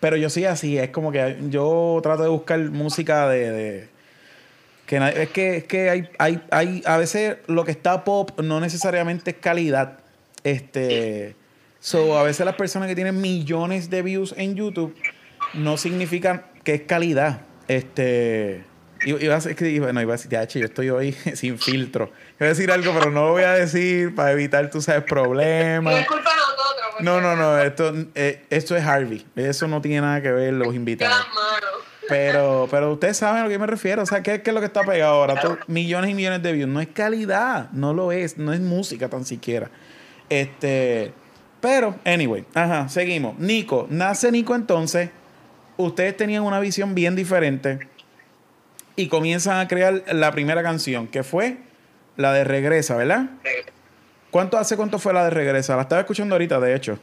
Pero yo sí así, es como que yo trato de buscar música de. de- que es que, es que hay, hay, hay. A veces lo que está pop no necesariamente es calidad. Este. So, a veces las personas que tienen millones de views en YouTube no significan que es calidad. Este. Iba a decir, que- iba- no, iba a decir, yo estoy hoy sin filtro. Iba a decir algo, pero no lo voy a decir para evitar, tú sabes, No problemas. es culpa de nosotros. porque No, no, no, esto, eh, esto es Harvey. Eso no tiene nada que ver los invitados. Pero, pero ustedes saben a lo que me refiero. O sea, ¿qué, qué es lo que está pegado ahora? Tú- millones y millones de views. No es calidad. No lo es. No es música tan siquiera. Este. Pero, anyway. Ajá, seguimos. Nico. Nace Nico entonces. Ustedes tenían una visión bien diferente. Y comienzan a crear la primera canción, que fue la de Regresa, ¿verdad? ¿Cuánto hace cuánto fue la de Regresa? La estaba escuchando ahorita, de hecho.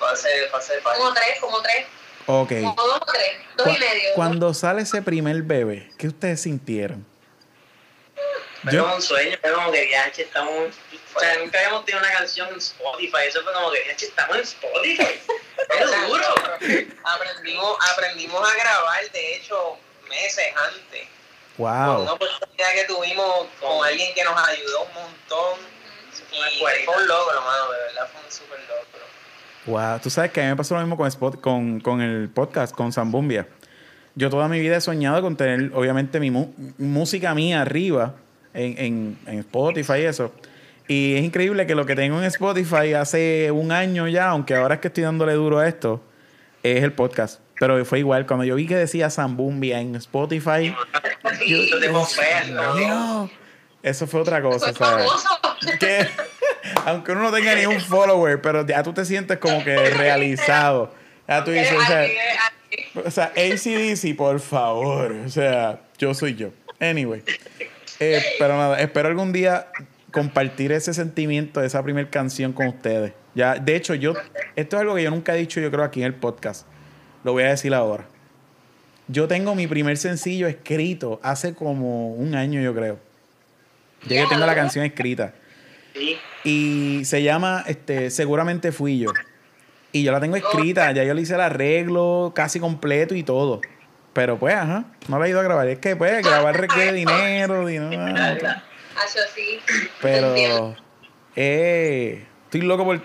Como tres, como tres. Ok. Como dos tres. Dos y Cu- medio. Cuando sale ese primer bebé, ¿qué ustedes sintieron? Fue Yo- como un sueño, fue como que viaje, estamos. O sea, nunca habíamos tenido una canción en Spotify. Eso fue como que viaje, estamos en Spotify. Es duro. Aprendimos, aprendimos a grabar, de hecho, meses antes. Wow. una oportunidad que tuvimos con alguien que nos ayudó un montón. Y fue un logro, mano, de verdad fue un super logro. Wow. Tú sabes que a mí me pasó lo mismo con, Spot, con, con el podcast, con Zambumbia. Yo toda mi vida he soñado con tener, obviamente, mi mu- música mía arriba en, en, en Spotify y eso. Y es increíble que lo que tengo en Spotify hace un año ya, aunque ahora es que estoy dándole duro a esto, es el podcast. Pero fue igual, cuando yo vi que decía Zambumbia en Spotify, Yo confieso. no, eso fue otra cosa, ¿sabes? famoso. que aunque uno no tenga ni un follower, pero ya tú te sientes como que realizado. Ya tú dices, o sea, o sea, ACDC, por favor. O sea, yo soy yo. Anyway. Eh, pero nada, espero algún día compartir ese sentimiento de esa primera canción con ustedes. Ya, de hecho, yo, esto es algo que yo nunca he dicho, yo creo, aquí en el podcast. Lo voy a decir ahora. Yo tengo mi primer sencillo escrito hace como un año, yo creo. Ya que tengo la canción escrita. Sí. Y se llama este, Seguramente Fui Yo. Y yo la tengo escrita, ya yo le hice el arreglo casi completo y todo. Pero pues, ajá, no la he ido a grabar. Es que pues grabar requiere dinero, dinero. Hacho, sí. Pero eh, estoy loco por.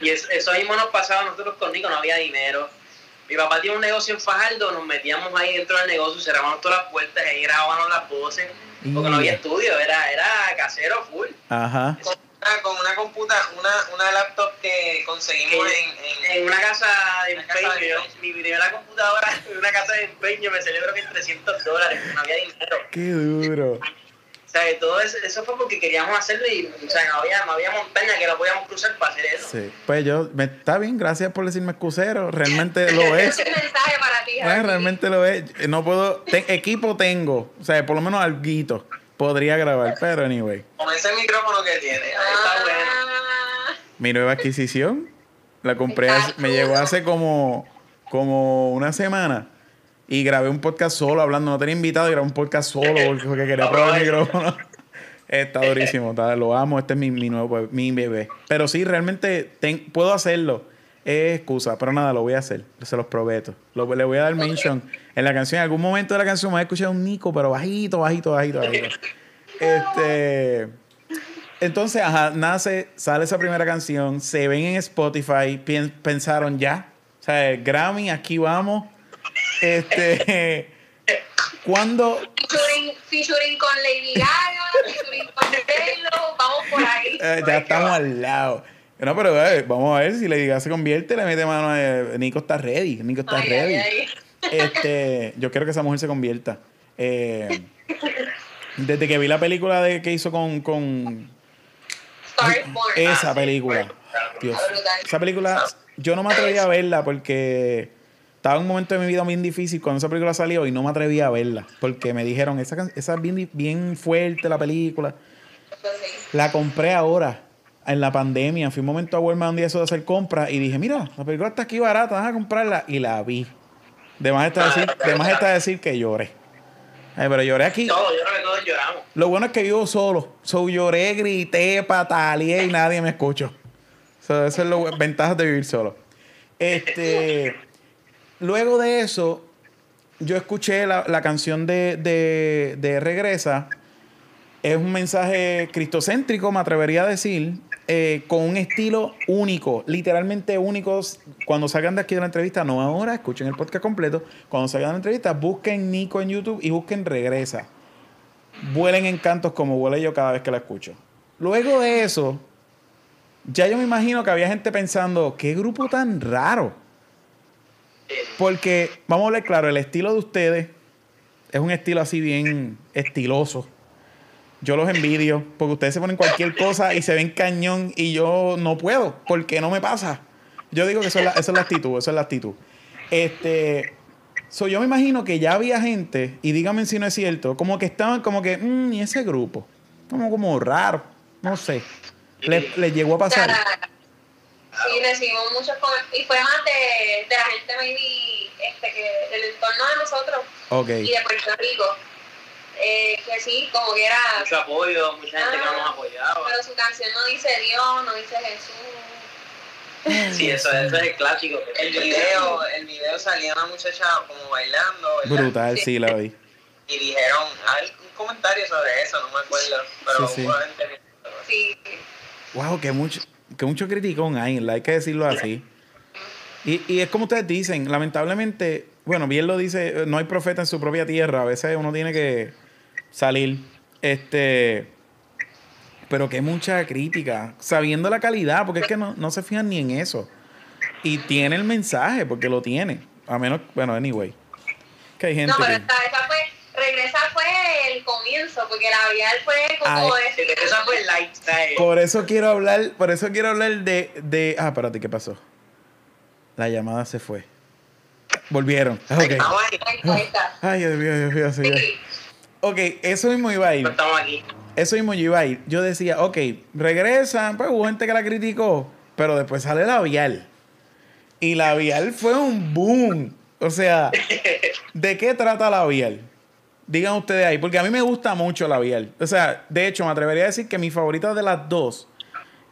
Y eso, eso mismo nos pasaba a nosotros con Nico, no había dinero. Mi papá tiene un negocio en Fajardo, nos metíamos ahí dentro del negocio, cerrábamos todas las puertas, ahí grabábamos las voces, porque no había estudio, era, era casero full. Ajá. Con una, con una computa, una, una laptop que conseguimos en, en, En una casa de Una casa empeño, de yo- empeño. mi primera computadora en una casa de empeño me creo que en 300 dólares, no había dinero. Qué duro. O sea, que todo eso, eso fue porque queríamos hacerlo y o sea, no, había, no había montaña que no podíamos cruzar para hacer eso. Sí. Pues yo, me, está bien, gracias por decirme excusero. Realmente lo es. Ese mensaje para ti, Eh, Javi. realmente lo es. No puedo. te- equipo tengo. O sea, por lo menos alguito. Podría grabar, pero anyway. con ese micrófono que tiene. Ahí Ah, está bueno. Mi nueva adquisición la compré, hace- me llegó hace como, como una semana y grabé un podcast solo hablando. No tenía invitado y grabé un podcast solo porque, quería probar el micrófono. Está durísimo, está- lo amo. Este es mi, mi nuevo be- mi bebé. Pero sí, realmente ten- puedo hacerlo. Es excusa, pero nada, lo voy a hacer. Se los prometo. Lo- le voy a dar mention en la canción. En algún momento de la canción me a escuchar un Nico, pero bajito, bajito, bajito, bajito. Este. Entonces, ajá, nace, sale esa primera canción, se ven en Spotify, pensaron ya, o sea, Grammy, aquí vamos. Este, ¿cuándo? Featuring, featuring con Lady Gaga, featuring con Taylor, vamos por ahí. Eh, ya estamos al lado. No, pero eh, vamos a ver si Lady Gaga se convierte, le mete mano a Nico está ready, Nico está Ay, ready. ay, ay. Este, yo quiero que esa mujer se convierta. Eh, desde que vi la película de que hizo con, con esa Ah, película. Dios. Brutal. Esa película, yo no me atreví a verla porque estaba en un momento de mi vida bien difícil cuando esa película salió y no me atreví a verla. Porque me dijeron, esa, esa es bien, bien fuerte la película. La compré ahora, en la pandemia. Fui un momento a Walmart un día eso de hacer compras y dije, mira, la película está aquí barata, vas a comprarla. Y la vi. De más está decir, de más está decir que lloré. Ay, pero lloré aquí. Todos, yo creo que todos lloramos. Lo bueno es que vivo solo. So, lloré, grité, pataleé y nadie me escuchó. So, eso es lo ventajas de vivir solo. Este, luego de eso, yo escuché la, canción de, de, de Regresa. Es un mensaje cristocéntrico, me atrevería a decir, eh, con un estilo único, literalmente único. Cuando salgan de aquí de la entrevista, no ahora, escuchen el podcast completo. Cuando salgan de la entrevista, busquen Nico en YouTube y busquen Regresa vuelen encantos como vuelo yo cada vez que la escucho. Luego de eso, ya yo me imagino que había gente pensando, qué grupo tan raro. Porque, vamos a hablar claro, el estilo de ustedes es un estilo así bien estiloso. Yo los envidio, porque ustedes se ponen cualquier cosa y se ven cañón y yo no puedo, porque no me pasa. Yo digo que eso es la, eso es la actitud, eso es la actitud. Este, So, yo me imagino que ya había gente, y díganme si no es cierto, como que estaban como que, mmm, y ese grupo, como, como raro, no sé. Le, le llegó a pasar. Sea, sí, recibimos muchos comentarios. Y fue más de, de la gente, maybe, este, que del entorno de nosotros y de Puerto Rico. Eh, que sí, como que era. Mucho apoyo, mucha gente que nos apoyaba. Pero su canción no dice Dios, no dice Jesús. Sí, eso, eso es el clásico. El video, el video salía una muchacha como bailando, ¿verdad? Brutal, sí, la vi. Y dijeron algún comentario sobre eso, no me acuerdo, pero Sí, Sí. Wow, que mucho, que mucho criticón hay, hay que decirlo así. Y, y es como ustedes dicen, lamentablemente, bueno, bien lo dice, no hay profeta en su propia tierra, a veces uno tiene que salir, este, pero que mucha crítica, sabiendo la calidad, porque es que no, no se fijan ni en eso. Y tiene el mensaje, porque lo tiene, a menos, bueno, anyway, que hay gente No, pero que... esta, esta fue, regresa fue el comienzo, porque la vial fue como Ay. decir, Esa fue el lifestyle. Por eso quiero hablar, por eso quiero hablar de, de... Ah, espérate, ¿qué pasó? La llamada se fue. Volvieron. Ah, Ok. Estamos ahí. Ahí está, ahí está. Ay, Dios mío, Dios mío, señor. Sí. Ok, eso mismo iba a ir. No estamos aquí. Eso mismo yo iba a ir. Yo decía, ok, regresan. Pues hubo gente que la criticó, pero después sale la vial. Y la vial fue un boom. O sea, ¿de qué trata la vial? Digan ustedes ahí, porque a mí me gusta mucho la vial. O sea, de hecho, me atrevería a decir que mi favorita de las dos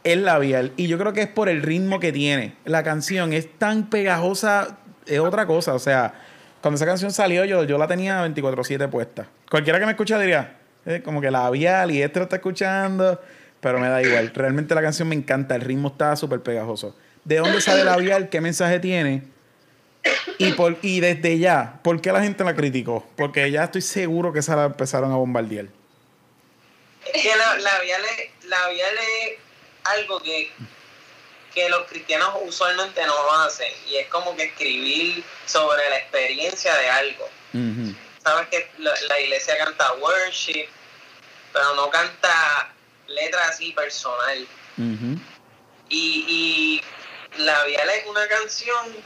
es la vial. Y yo creo que es por el ritmo que tiene. La canción es tan pegajosa, es otra cosa. O sea, cuando esa canción salió, yo, yo la tenía 24-7 puesta. Cualquiera que me escucha diría, eh, como que la vial y este lo está escuchando, pero me da igual. Realmente la canción me encanta, el ritmo está súper pegajoso. ¿De dónde sale la vial? ¿Qué mensaje tiene? Y, por, y desde ya, ¿por qué la gente la criticó? Porque ya estoy seguro que esa la empezaron a bombardear. Es que la, la vial es, la vial es algo que, que los cristianos usualmente no hacen y es como que escribir sobre la experiencia de algo. Sabes que la, la iglesia canta worship, pero no canta letras así personal. Y, y La Vial es una canción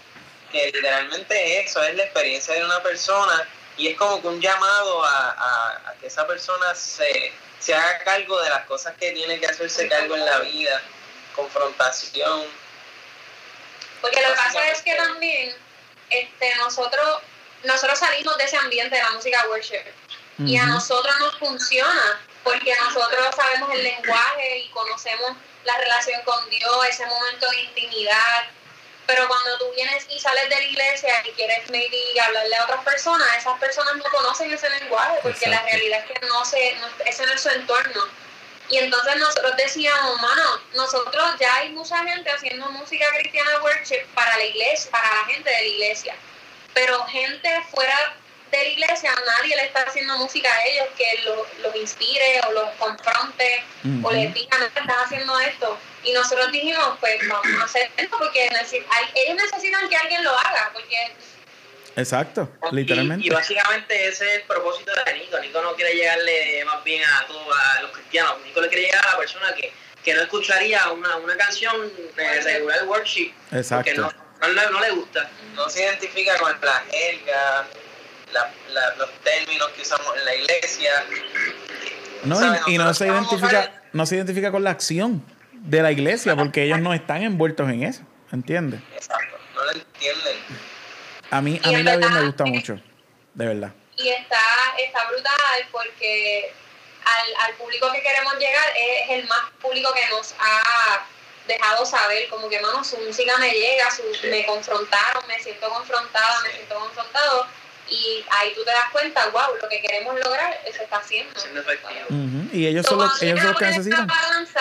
que literalmente es eso, es la experiencia de una persona y es como que un llamado a, a- a que esa persona se, se haga cargo de las cosas que tiene que hacerse cargo en la vida, confrontación. Porque lo que pasa es que también este, nosotros, nosotros salimos de ese ambiente de la música worship y a nosotros nos funciona porque nosotros sabemos el lenguaje y conocemos la relación con Dios, ese momento de intimidad. Pero cuando tú vienes y sales de la iglesia y quieres maybe hablarle a otras personas, esas personas no conocen ese lenguaje porque la realidad es que no se, no, ese no es su entorno. Y entonces nosotros decíamos, mano, nosotros ya hay mucha gente haciendo música cristiana worship para la iglesia, para la gente de la iglesia. Pero gente fuera de la iglesia, nadie le está haciendo música a ellos que lo- los inspire o los confronte o les diga, no estás haciendo esto. Y nosotros dijimos, pues vamos a hacer esto porque ellos necesitan que alguien lo haga, porque Exacto, Y- literalmente. Y, básicamente ese es el propósito de Nico. Nico no quiere llegarle más bien a todos a los cristianos. Nico le quiere llegar a la persona que, que no escucharía una, una canción de regular worship porque Exacto. no, no, le- no le gusta. No se identifica con la jerga, la- la- los términos que usamos en la iglesia. No, ¿Sabes? y, y no se identifica, no se identifica con la acción de la iglesia, porque ellos no están envueltos en eso, ¿entiendes? Exacto, no lo entienden. A mí, a mí la vida me gusta mucho, de verdad. y está, está brutal porque al, al público que queremos llegar es el más público que nos ha dejado saber, como que, mano, su música me llega, su, me confrontaron, me siento confrontada, me siento confrontado, y ahí tú te das cuenta, wow, lo que queremos lograr se está haciendo. Siendo efectivo. Ujú, Y ellos So, son los, ellos son los que necesitan. balanza,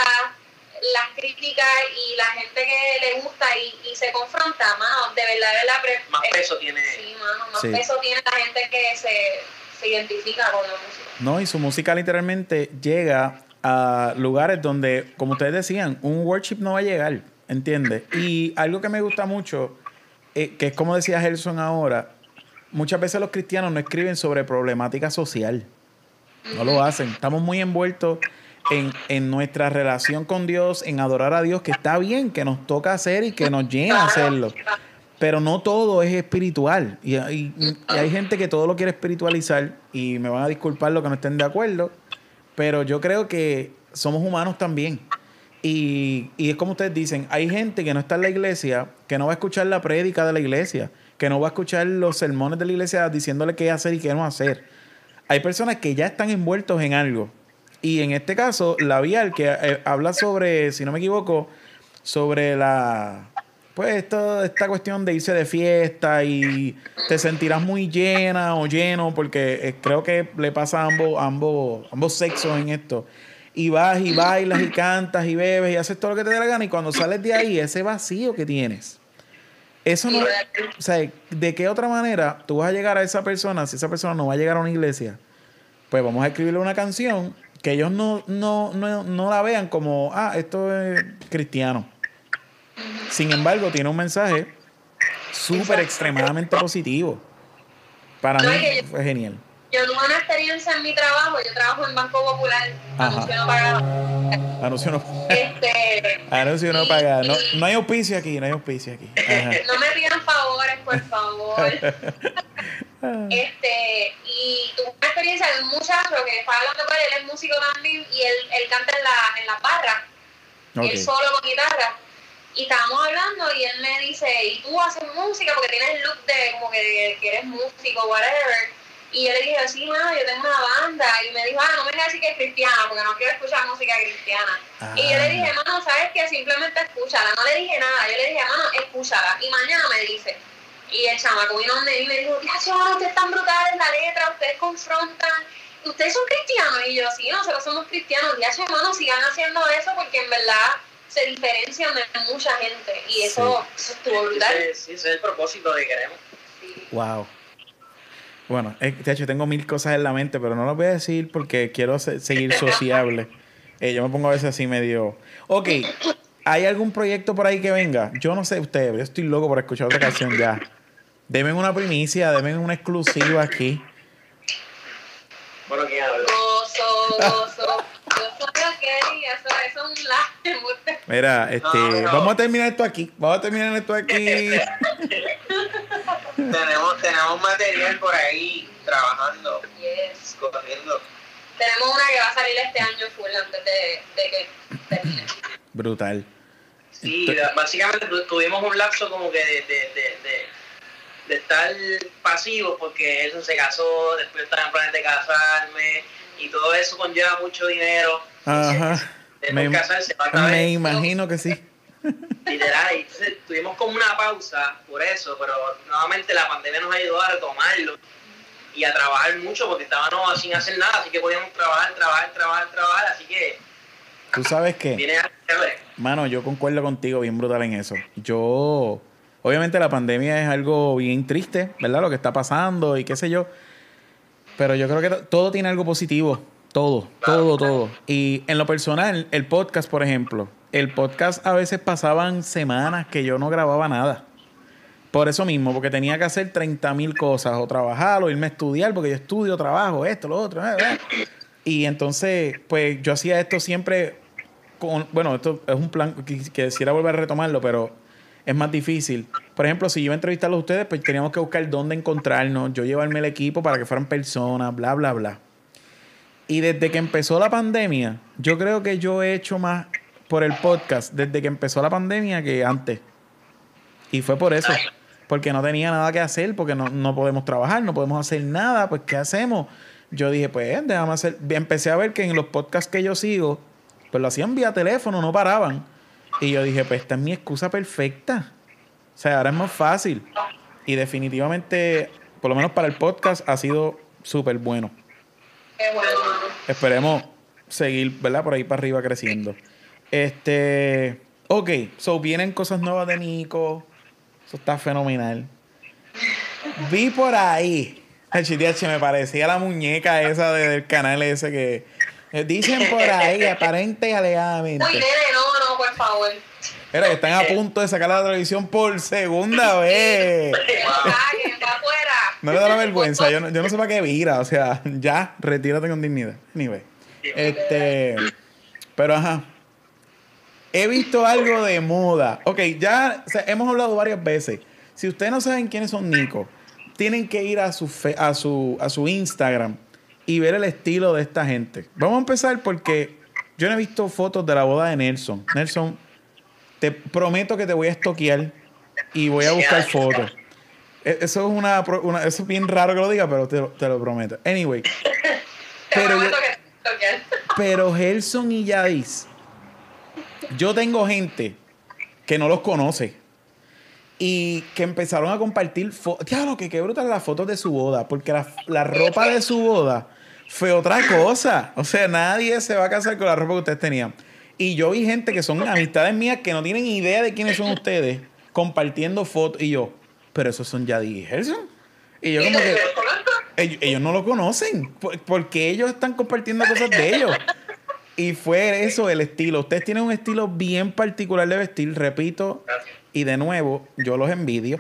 las críticas y la gente que le gusta y, y se confronta, mano, de verdad, de verdad, pre- Más eh, peso tiene. Sí, mano, más Sí. peso tiene la gente que se, se identifica con la música. No, y su música literalmente llega a lugares donde, como ustedes decían, un worship no va a llegar, ¿entiendes? Y algo que me gusta mucho, eh, que es como decía Gerson ahora, muchas veces los cristianos no escriben sobre problemática social. No lo hacen. Estamos muy envueltos en, en nuestra relación con Dios, en adorar a Dios, que está bien, que nos toca hacer y que nos llena hacerlo. Pero no todo es espiritual. Y, hay- gente que todo lo quiere espiritualizar y me van a disculpar los que no estén de acuerdo. Pero yo creo que somos humanos también. Y, y es como ustedes dicen, hay gente que no está en la iglesia, que no va a escuchar la prédica de la iglesia, que no va a escuchar los sermones de la iglesia diciéndole qué hacer y qué no hacer. Hay personas que ya están envueltos en algo. Y en este caso, la Vial, que eh, habla sobre, si no me equivoco, sobre la pues esto, esta cuestión de irse de fiesta y te sentirás muy llena o lleno, porque eh, creo que le pasa a ambos, ambos, ambos sexos en esto. Y vas y bailas y cantas y bebes y haces todo lo que te dé la gana y cuando sales de ahí, ese vacío que tienes. Eso no, o sea, ¿de qué otra manera tú vas a llegar a esa persona si esa persona no va a llegar a una iglesia? Pues vamos a escribirle una canción que ellos no, no, no, no la vean como, ah, esto es cristiano. Sin embargo, tiene un mensaje súper extremadamente positivo. Para mí fue genial. Yo tuve una experiencia en mi trabajo, yo trabajo en Banco Popular, Ajá. anuncio no pagado. Anuncio no, Este, anuncio no pagado. No, no hay auspicio aquí, no hay auspicio aquí. Ajá. no me pidan favores, por favor. Este, y tuve una experiencia de un muchacho que estaba hablando con él, él es músico también, y él, él canta en la, en las barras, Ok. él solo con guitarra. Y estábamos hablando y él me dice, ¿y tú haces música? Porque tienes el look de como que, que eres músico, whatever. Y yo le dije, sí, mano, yo tengo una banda. Y me dijo, ah, no me decir que es cristiana, porque no quiero escuchar música cristiana. Y yo le dije, mano, ¿sabes qué? Simplemente escúchala. No le dije nada. Yo le dije, mano, escúchala. Y mañana me dice. Y el chamaco vino donde mí y me dijo, ya, mano, ustedes están brutales en la letra, ustedes confrontan. ¿Ustedes son cristianos? Y yo, sí, nosotros somos cristianos. Ya, mano, sigan haciendo eso porque en verdad se diferencian de mucha gente. Y eso, eso estuvo brutal. Ese, sí, ese es el propósito que queremos. Sí. Wow. Bueno, eh, de hecho tengo mil cosas en la mente, pero no las voy a decir porque quiero se- seguir sociable. Eh, yo me pongo a veces así medio... Ok, ¿hay algún proyecto por ahí que venga? Yo no sé ustedes, yo estoy loco por escuchar otra canción ya. Denme una primicia, denme una exclusiva aquí. Bueno, ¿quién habla? Gozo, gozo. Eso, eso es un lágrimo. Mira, este, No, no. vamos a terminar esto aquí. Vamos a terminar esto aquí. tenemos, tenemos material por ahí trabajando, Yes. corriendo. Tenemos una que va a salir este año full antes de, de que termine. Brutal. Sí, la- básicamente tu- tuvimos un lapso como que de, de, de, de, de estar pasivos porque él se casó, después estaba en planes de casarme y todo eso conlleva mucho dinero. Ajá. De Me, me imagino que sí. Literal, y entonces tuvimos como una pausa por eso, pero nuevamente la pandemia nos ayudó a retomarlo y a trabajar mucho porque estábamos sin hacer nada, así que podíamos trabajar, trabajar, trabajar, trabajar, así que ¿Tú sabes qué? viene a. Mano, yo concuerdo contigo bien brutal en eso. Yo, obviamente la pandemia es algo bien triste, ¿verdad? Lo que está pasando y qué sé yo. Pero yo creo que to- todo tiene algo positivo. Todo, todo, todo. Y en lo personal, el podcast, por ejemplo, el podcast a veces pasaban semanas que yo no grababa nada. Por eso mismo, porque tenía que hacer 30 mil cosas, o trabajar, o irme a estudiar, porque yo estudio, trabajo, esto, lo otro. eh, eh. Y entonces, pues yo hacía esto siempre con, bueno, esto es un plan que, que quisiera volver a retomarlo, pero es más difícil. Por ejemplo, si yo iba a entrevistarlos a ustedes, pues teníamos que buscar dónde encontrarnos, yo llevarme el equipo para que fueran personas, bla, bla, bla. Y desde que empezó la pandemia, yo creo que yo he hecho más por el podcast desde que empezó la pandemia que antes. Y fue por eso. Porque no tenía nada que hacer, porque no, no podemos trabajar, no podemos hacer nada, pues ¿qué hacemos? Yo dije, pues déjame hacer. Empecé a ver que en los podcasts que yo sigo, pues lo hacían vía teléfono, no paraban. Y yo dije, pues esta es mi excusa perfecta. O sea, ahora es más fácil. Y definitivamente, por lo menos para el podcast, ha sido súper bueno. Qué bueno, mano. Esperemos seguir, ¿verdad? Por ahí para arriba creciendo. Este. Ok, so vienen cosas nuevas de Nico. Eso está fenomenal. Vi por ahí. Chitiache, me parecía la muñeca esa de- del canal ese que. eh, Dicen por ahí, aparente y alegadamente. Uy, nene, no, no, por favor. Mira, que están a punto de sacar la televisión por segunda vez. Afuera. No le da la vergüenza. Yo no, yo no sé para qué vira. O sea, ya, retírate con dignidad. Anyway. Este. Pero ajá. He visto algo de moda. Ok, ya o sea, hemos hablado varias veces. Si ustedes no saben quiénes son Nico, tienen que ir a su, fe- a su, a su Instagram y ver el estilo de esta gente. Vamos a empezar porque yo no he visto fotos de la boda de Nelson. Nelson, te prometo que te voy a estoquear y voy a buscar fotos. E- Eso es una, eso es bien raro que lo diga, pero te, lo- te lo prometo. Anyway, Pero yo- pero Gelson y Yadis, yo tengo gente que no los conoce. Y que empezaron a compartir fotos. Diablo, que qué brutal las fotos de su boda. Porque la, la ropa de su boda fue otra cosa. O sea, nadie se va a casar con la ropa que ustedes tenían. Y yo vi gente que son amistades mías que no tienen idea de quiénes son ustedes compartiendo fotos. Y yo, pero esos son Yadi y Gerson. Y yo ¿Y como que ellos, ellos no lo conocen. por- Porque ellos están compartiendo cosas de ellos. Y fue eso el estilo. Ustedes tienen un estilo bien particular de vestir, repito. Y de nuevo, yo los envidio.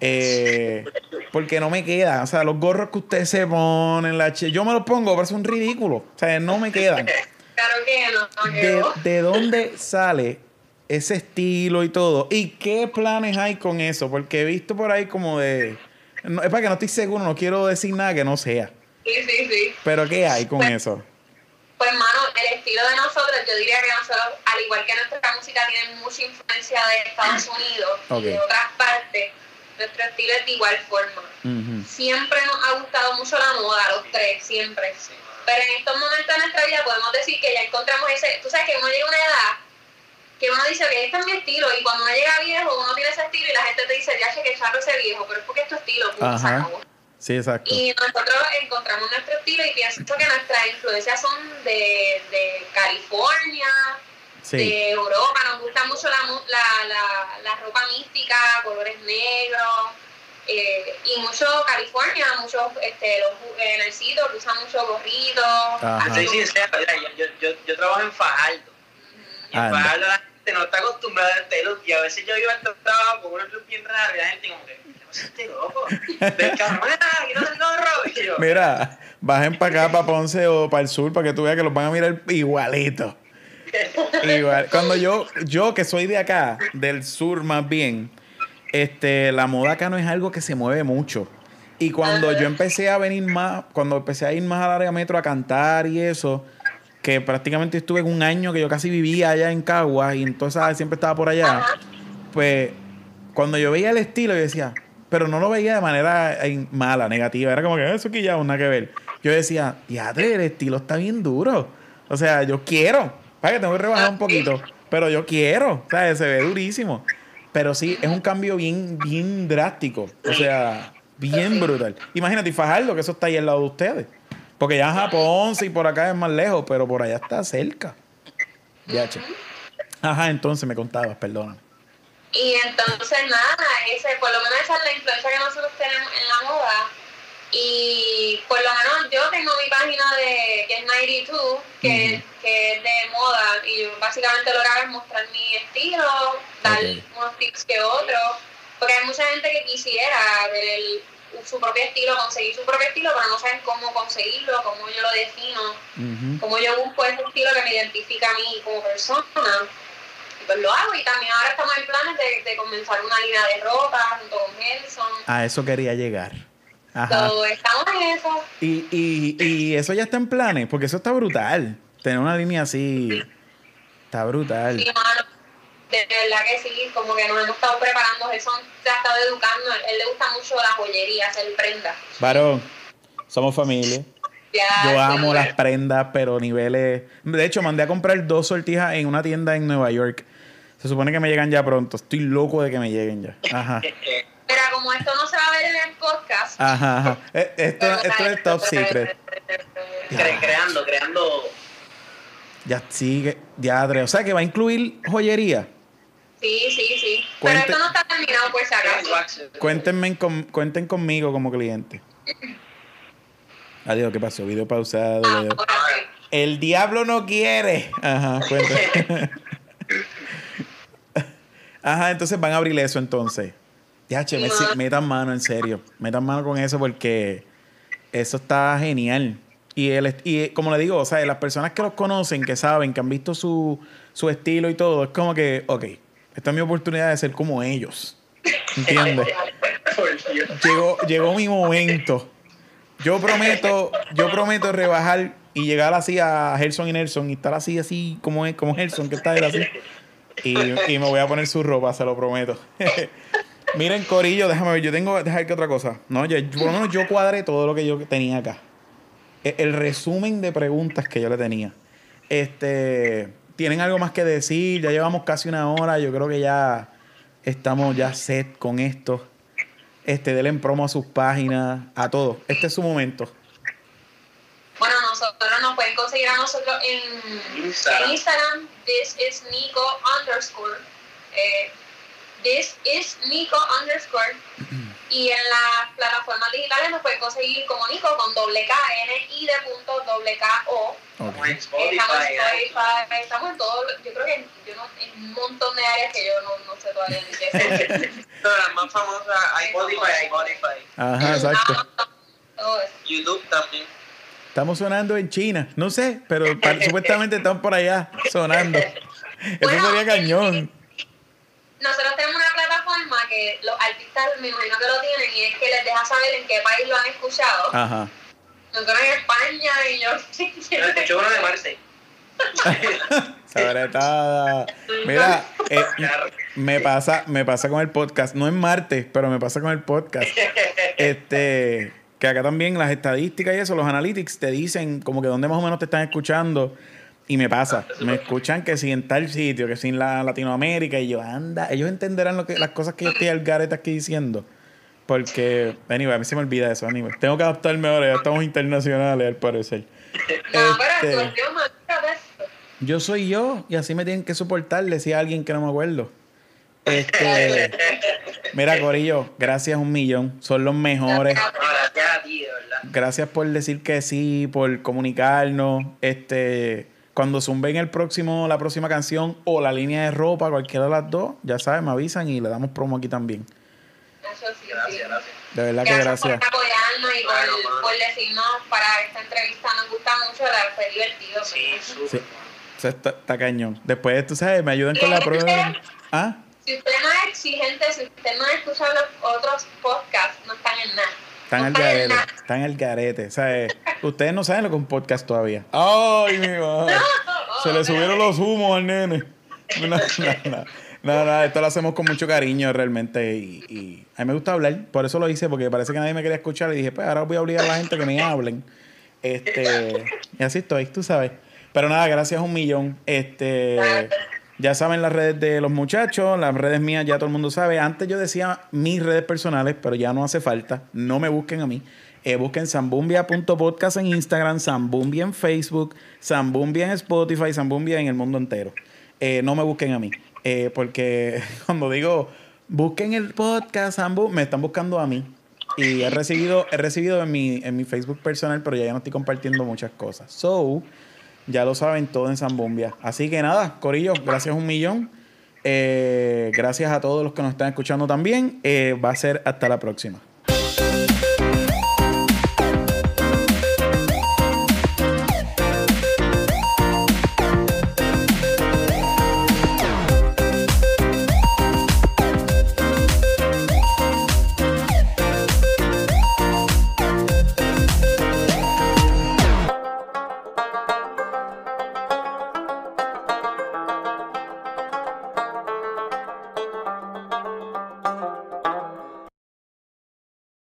Eh, porque no me queda. O sea, los gorros que ustedes se ponen, la yo me los pongo, pero son ridículos. O sea, no me quedan. Claro que no, ¿De, yo. de dónde sale ese estilo y todo? ¿Y qué planes hay con eso? Porque he visto por ahí como de... no, es para que no estoy seguro, no quiero decir nada que no sea. Sí, sí, sí. Pero ¿qué hay con eso? Pues, mano, el estilo de nosotros, yo diría que nosotros, al igual que nuestra música tiene mucha influencia de Estados Unidos y de otras partes, nuestro estilo es de igual forma. Siempre nos ha gustado mucho la moda, los tres, siempre. Pero en estos momentos de nuestra vida podemos decir que ya encontramos ese, tú sabes que uno llega a una edad que uno dice, ok, este es mi estilo, y cuando uno llega viejo, uno tiene ese estilo y la gente te dice, ya sé que charro ese viejo, pero es porque es tu estilo, acabó. Sí, exacto. Y nosotros encontramos nuestro estilo y pienso que nuestras influencias son de, de California, Sí. de Europa. Nos gusta mucho la, mu- la, la, la ropa mística, colores negros. eh, y mucho California, muchos este, los eh, nercitos que usan mucho gorritos. Soy sincero, yo, yo, yo trabajo en Fajardo. Y. Fajardo la gente no está acostumbrada a este look. Y a veces yo iba al trabajo con unos look bien raros y la gente como que, ¿qué pasa este loco? Del carro, ¡ah, quiero el gorro! Y yo, Mira, bajen para acá, para Ponce o para el sur, para que tú veas que los van a mirar igualito. Igual. Cuando yo, yo que soy de acá, del sur más bien, este, la moda acá no es algo que se mueve mucho. Y cuando yo empecé a venir más, cuando empecé a ir más al área metro a cantar y eso, que prácticamente estuve un año que yo casi vivía allá en Caguas y entonces ah, siempre estaba por allá, pues cuando yo veía el estilo yo decía, pero no lo veía de manera eh, mala, negativa, era como que "Ah, eso aquí ya nada que ver. Yo decía, diadre, el estilo está bien duro. O sea, yo quiero, para que tengo que rebajar un poquito, pero yo quiero, o sea, se ve durísimo. Pero sí, es un cambio bien, bien drástico. O sea, bien brutal. Imagínate, y Fajardo, que eso está ahí al lado de ustedes. Porque ya en Japón, sí, por acá es más lejos, pero por allá está cerca. Ya, che. Ajá, entonces me contabas, perdona. Y entonces nada, ese, por lo menos esa es la influencia que nosotros tenemos en la moda. Y por lo menos yo tengo mi página de que es 92, que, que es de moda. Y yo básicamente lo que hago es mostrar mi estilo, dar unos tips que otros. Porque hay mucha gente que quisiera ver el- su propio estilo, conseguir su propio estilo, pero no saben cómo conseguirlo, cómo yo lo defino Ujú. como yo busco ese estilo que me identifica a mí como persona, pues lo hago. Y también ahora estamos en planes de, de comenzar una línea de ropa junto con Gelson. A eso quería llegar. Ajá. So, estamos en eso. Y, y, y eso ya está en planes, porque eso está brutal. Tener una línea así está brutal. Sí, mano, de verdad que sí, como que nos hemos estado preparando. Gelson se ha estado educando. Él le gusta mucho la joyería, hacer prendas. Varón, somos familia. Ya, Yo sí, amo bueno. las prendas, pero niveles. De hecho, mandé a comprar dos sortijas en una tienda en Nueva York. Se supone que me llegan ya pronto. Estoy loco de que me lleguen ya. Ajá. Mira, como esto no se va a ver en el podcast. Ajá, ajá. Eh, Esto, pero- esto es top secret. cre- creando, creando. Ya sigue, ya, O sea que va a incluir joyería. Sí, sí, sí. Cuente- Pero esto no está terminado acaso. wax. Cuéntenme, con- cuenten conmigo como cliente. Adiós, ¿qué pasó? Video pausado. Ah, video- ahora sí. El diablo no quiere. Ajá, cuéntame. Ajá, entonces van a abrir eso entonces. Ya, che, metan mano, en serio. Metan mano con eso porque eso está genial. Y, el, y como le digo, o sea, las personas que los conocen, que saben, que han visto su, su estilo y todo, es como que, ok, esta es mi oportunidad de ser como ellos. ¿Entiendes? Llegó, llegó mi momento. Yo prometo, yo prometo rebajar y llegar así a Gerson y Nelson y estar así, así como, es- como Gerson, que está él así. Y, y me voy a poner su ropa, se lo prometo. Miren, Corillo, déjame ver, yo tengo, dejar que otra cosa. No, yo, yo- por lo menos yo cuadré todo lo que yo tenía acá. E- El resumen de preguntas que yo le tenía. Este, ¿tienen algo más que decir? Ya llevamos casi una hora, yo creo que ya estamos ya set con esto. Este, denle en promo a sus páginas, a todo. Este es su momento. Bueno, nosotros nos pueden conseguir a nosotros en Instagram. en Instagram. This is Nico underscore. Eh, this is Nico underscore. Y en las plataformas digitales nos pueden conseguir como Nico con doble K, N, I de punto, doble K, O. Como en Estamos en Spotify. ¿eh? Spotify, estamos en todo, yo creo que en, yo no, en un montón de áreas que yo no, no sé todavía ni qué las más famosas, Spotify, Spotify. Ajá, exacto. YouTube también. Estamos sonando en China. No sé, pero supuestamente estamos por allá sonando. Eso Bueno, sería cañón. Nosotros tenemos una plataforma que los artistas me imagino que lo tienen y es que les deja saber en qué país lo han escuchado. Ajá. Nosotros en España y yo sí, Yo escuché uno de Marce. Sabretada. Mira, eh, me pasa, me pasa con el podcast. No es martes, pero me pasa con el podcast. Este, que acá también las estadísticas y eso, los analytics te dicen como que dónde más o menos te están escuchando. Y me pasa, me escuchan que si en tal sitio, que si en la Latinoamérica, y yo, anda, ellos entenderán lo que, las cosas que yo estoy al garete aquí diciendo. Porque, anyway, a mí se me olvida eso, anyway. Tengo que adaptarme ahora, ya estamos internacionales al parecer. Este, yo soy yo y así me tienen que soportar, decía alguien que no me acuerdo. Este, mira, Corillo, gracias un millón. Son los mejores. Gracias por decir que sí, por comunicarnos. Este, cuando zumben el próximo, la próxima canción o la línea de ropa, cualquiera de las dos, ya saben, me avisan y le damos promo aquí también. Eso sí, sí. Gracias, gracias. De verdad que Gracias, gracias. por apoyarnos y por, Claro, por decirnos para esta entrevista. Nos gusta mucho, la fue divertido. Sí. Sí, eso está, está cañón. Después, tú sabes, me ayudan con la prueba. ¿Ah? Si usted no es exigente, si usted no ha escuchado los otros podcasts, no están en nada. Están al garete. Están al garete. O sea, eh, ustedes no saben lo que es un podcast todavía. ¡Ay, mi madre! Se le subieron los humos al nene. No, no, no. No, no, esto lo hacemos con mucho cariño realmente y, y a mí me gusta hablar, por eso lo hice, porque parece que nadie me quería escuchar y dije, pues ahora voy a obligar a la gente que me hablen. Este, y así estoy, tú sabes. Pero nada, gracias un millón. Este, ya saben las redes de los muchachos, las redes mías ya todo el mundo sabe. Antes yo decía mis redes personales, pero ya no hace falta. No me busquen a mí. Eh, busquen zambumbia.podcast en Instagram, Zambumbia en Facebook, Zambumbia en Spotify, Zambumbia en el mundo entero. Eh, no me busquen a mí. eh, porque cuando digo busquen el podcast, Zambu, me están buscando a mí. Y he recibido, he recibido en mi, en mi Facebook personal, pero ya no estoy compartiendo muchas cosas. So, ya lo saben todo en Zambumbia. Así que nada, Corillo, gracias un millón. Eh, gracias a todos los que nos están escuchando también. Eh, va a ser hasta la próxima.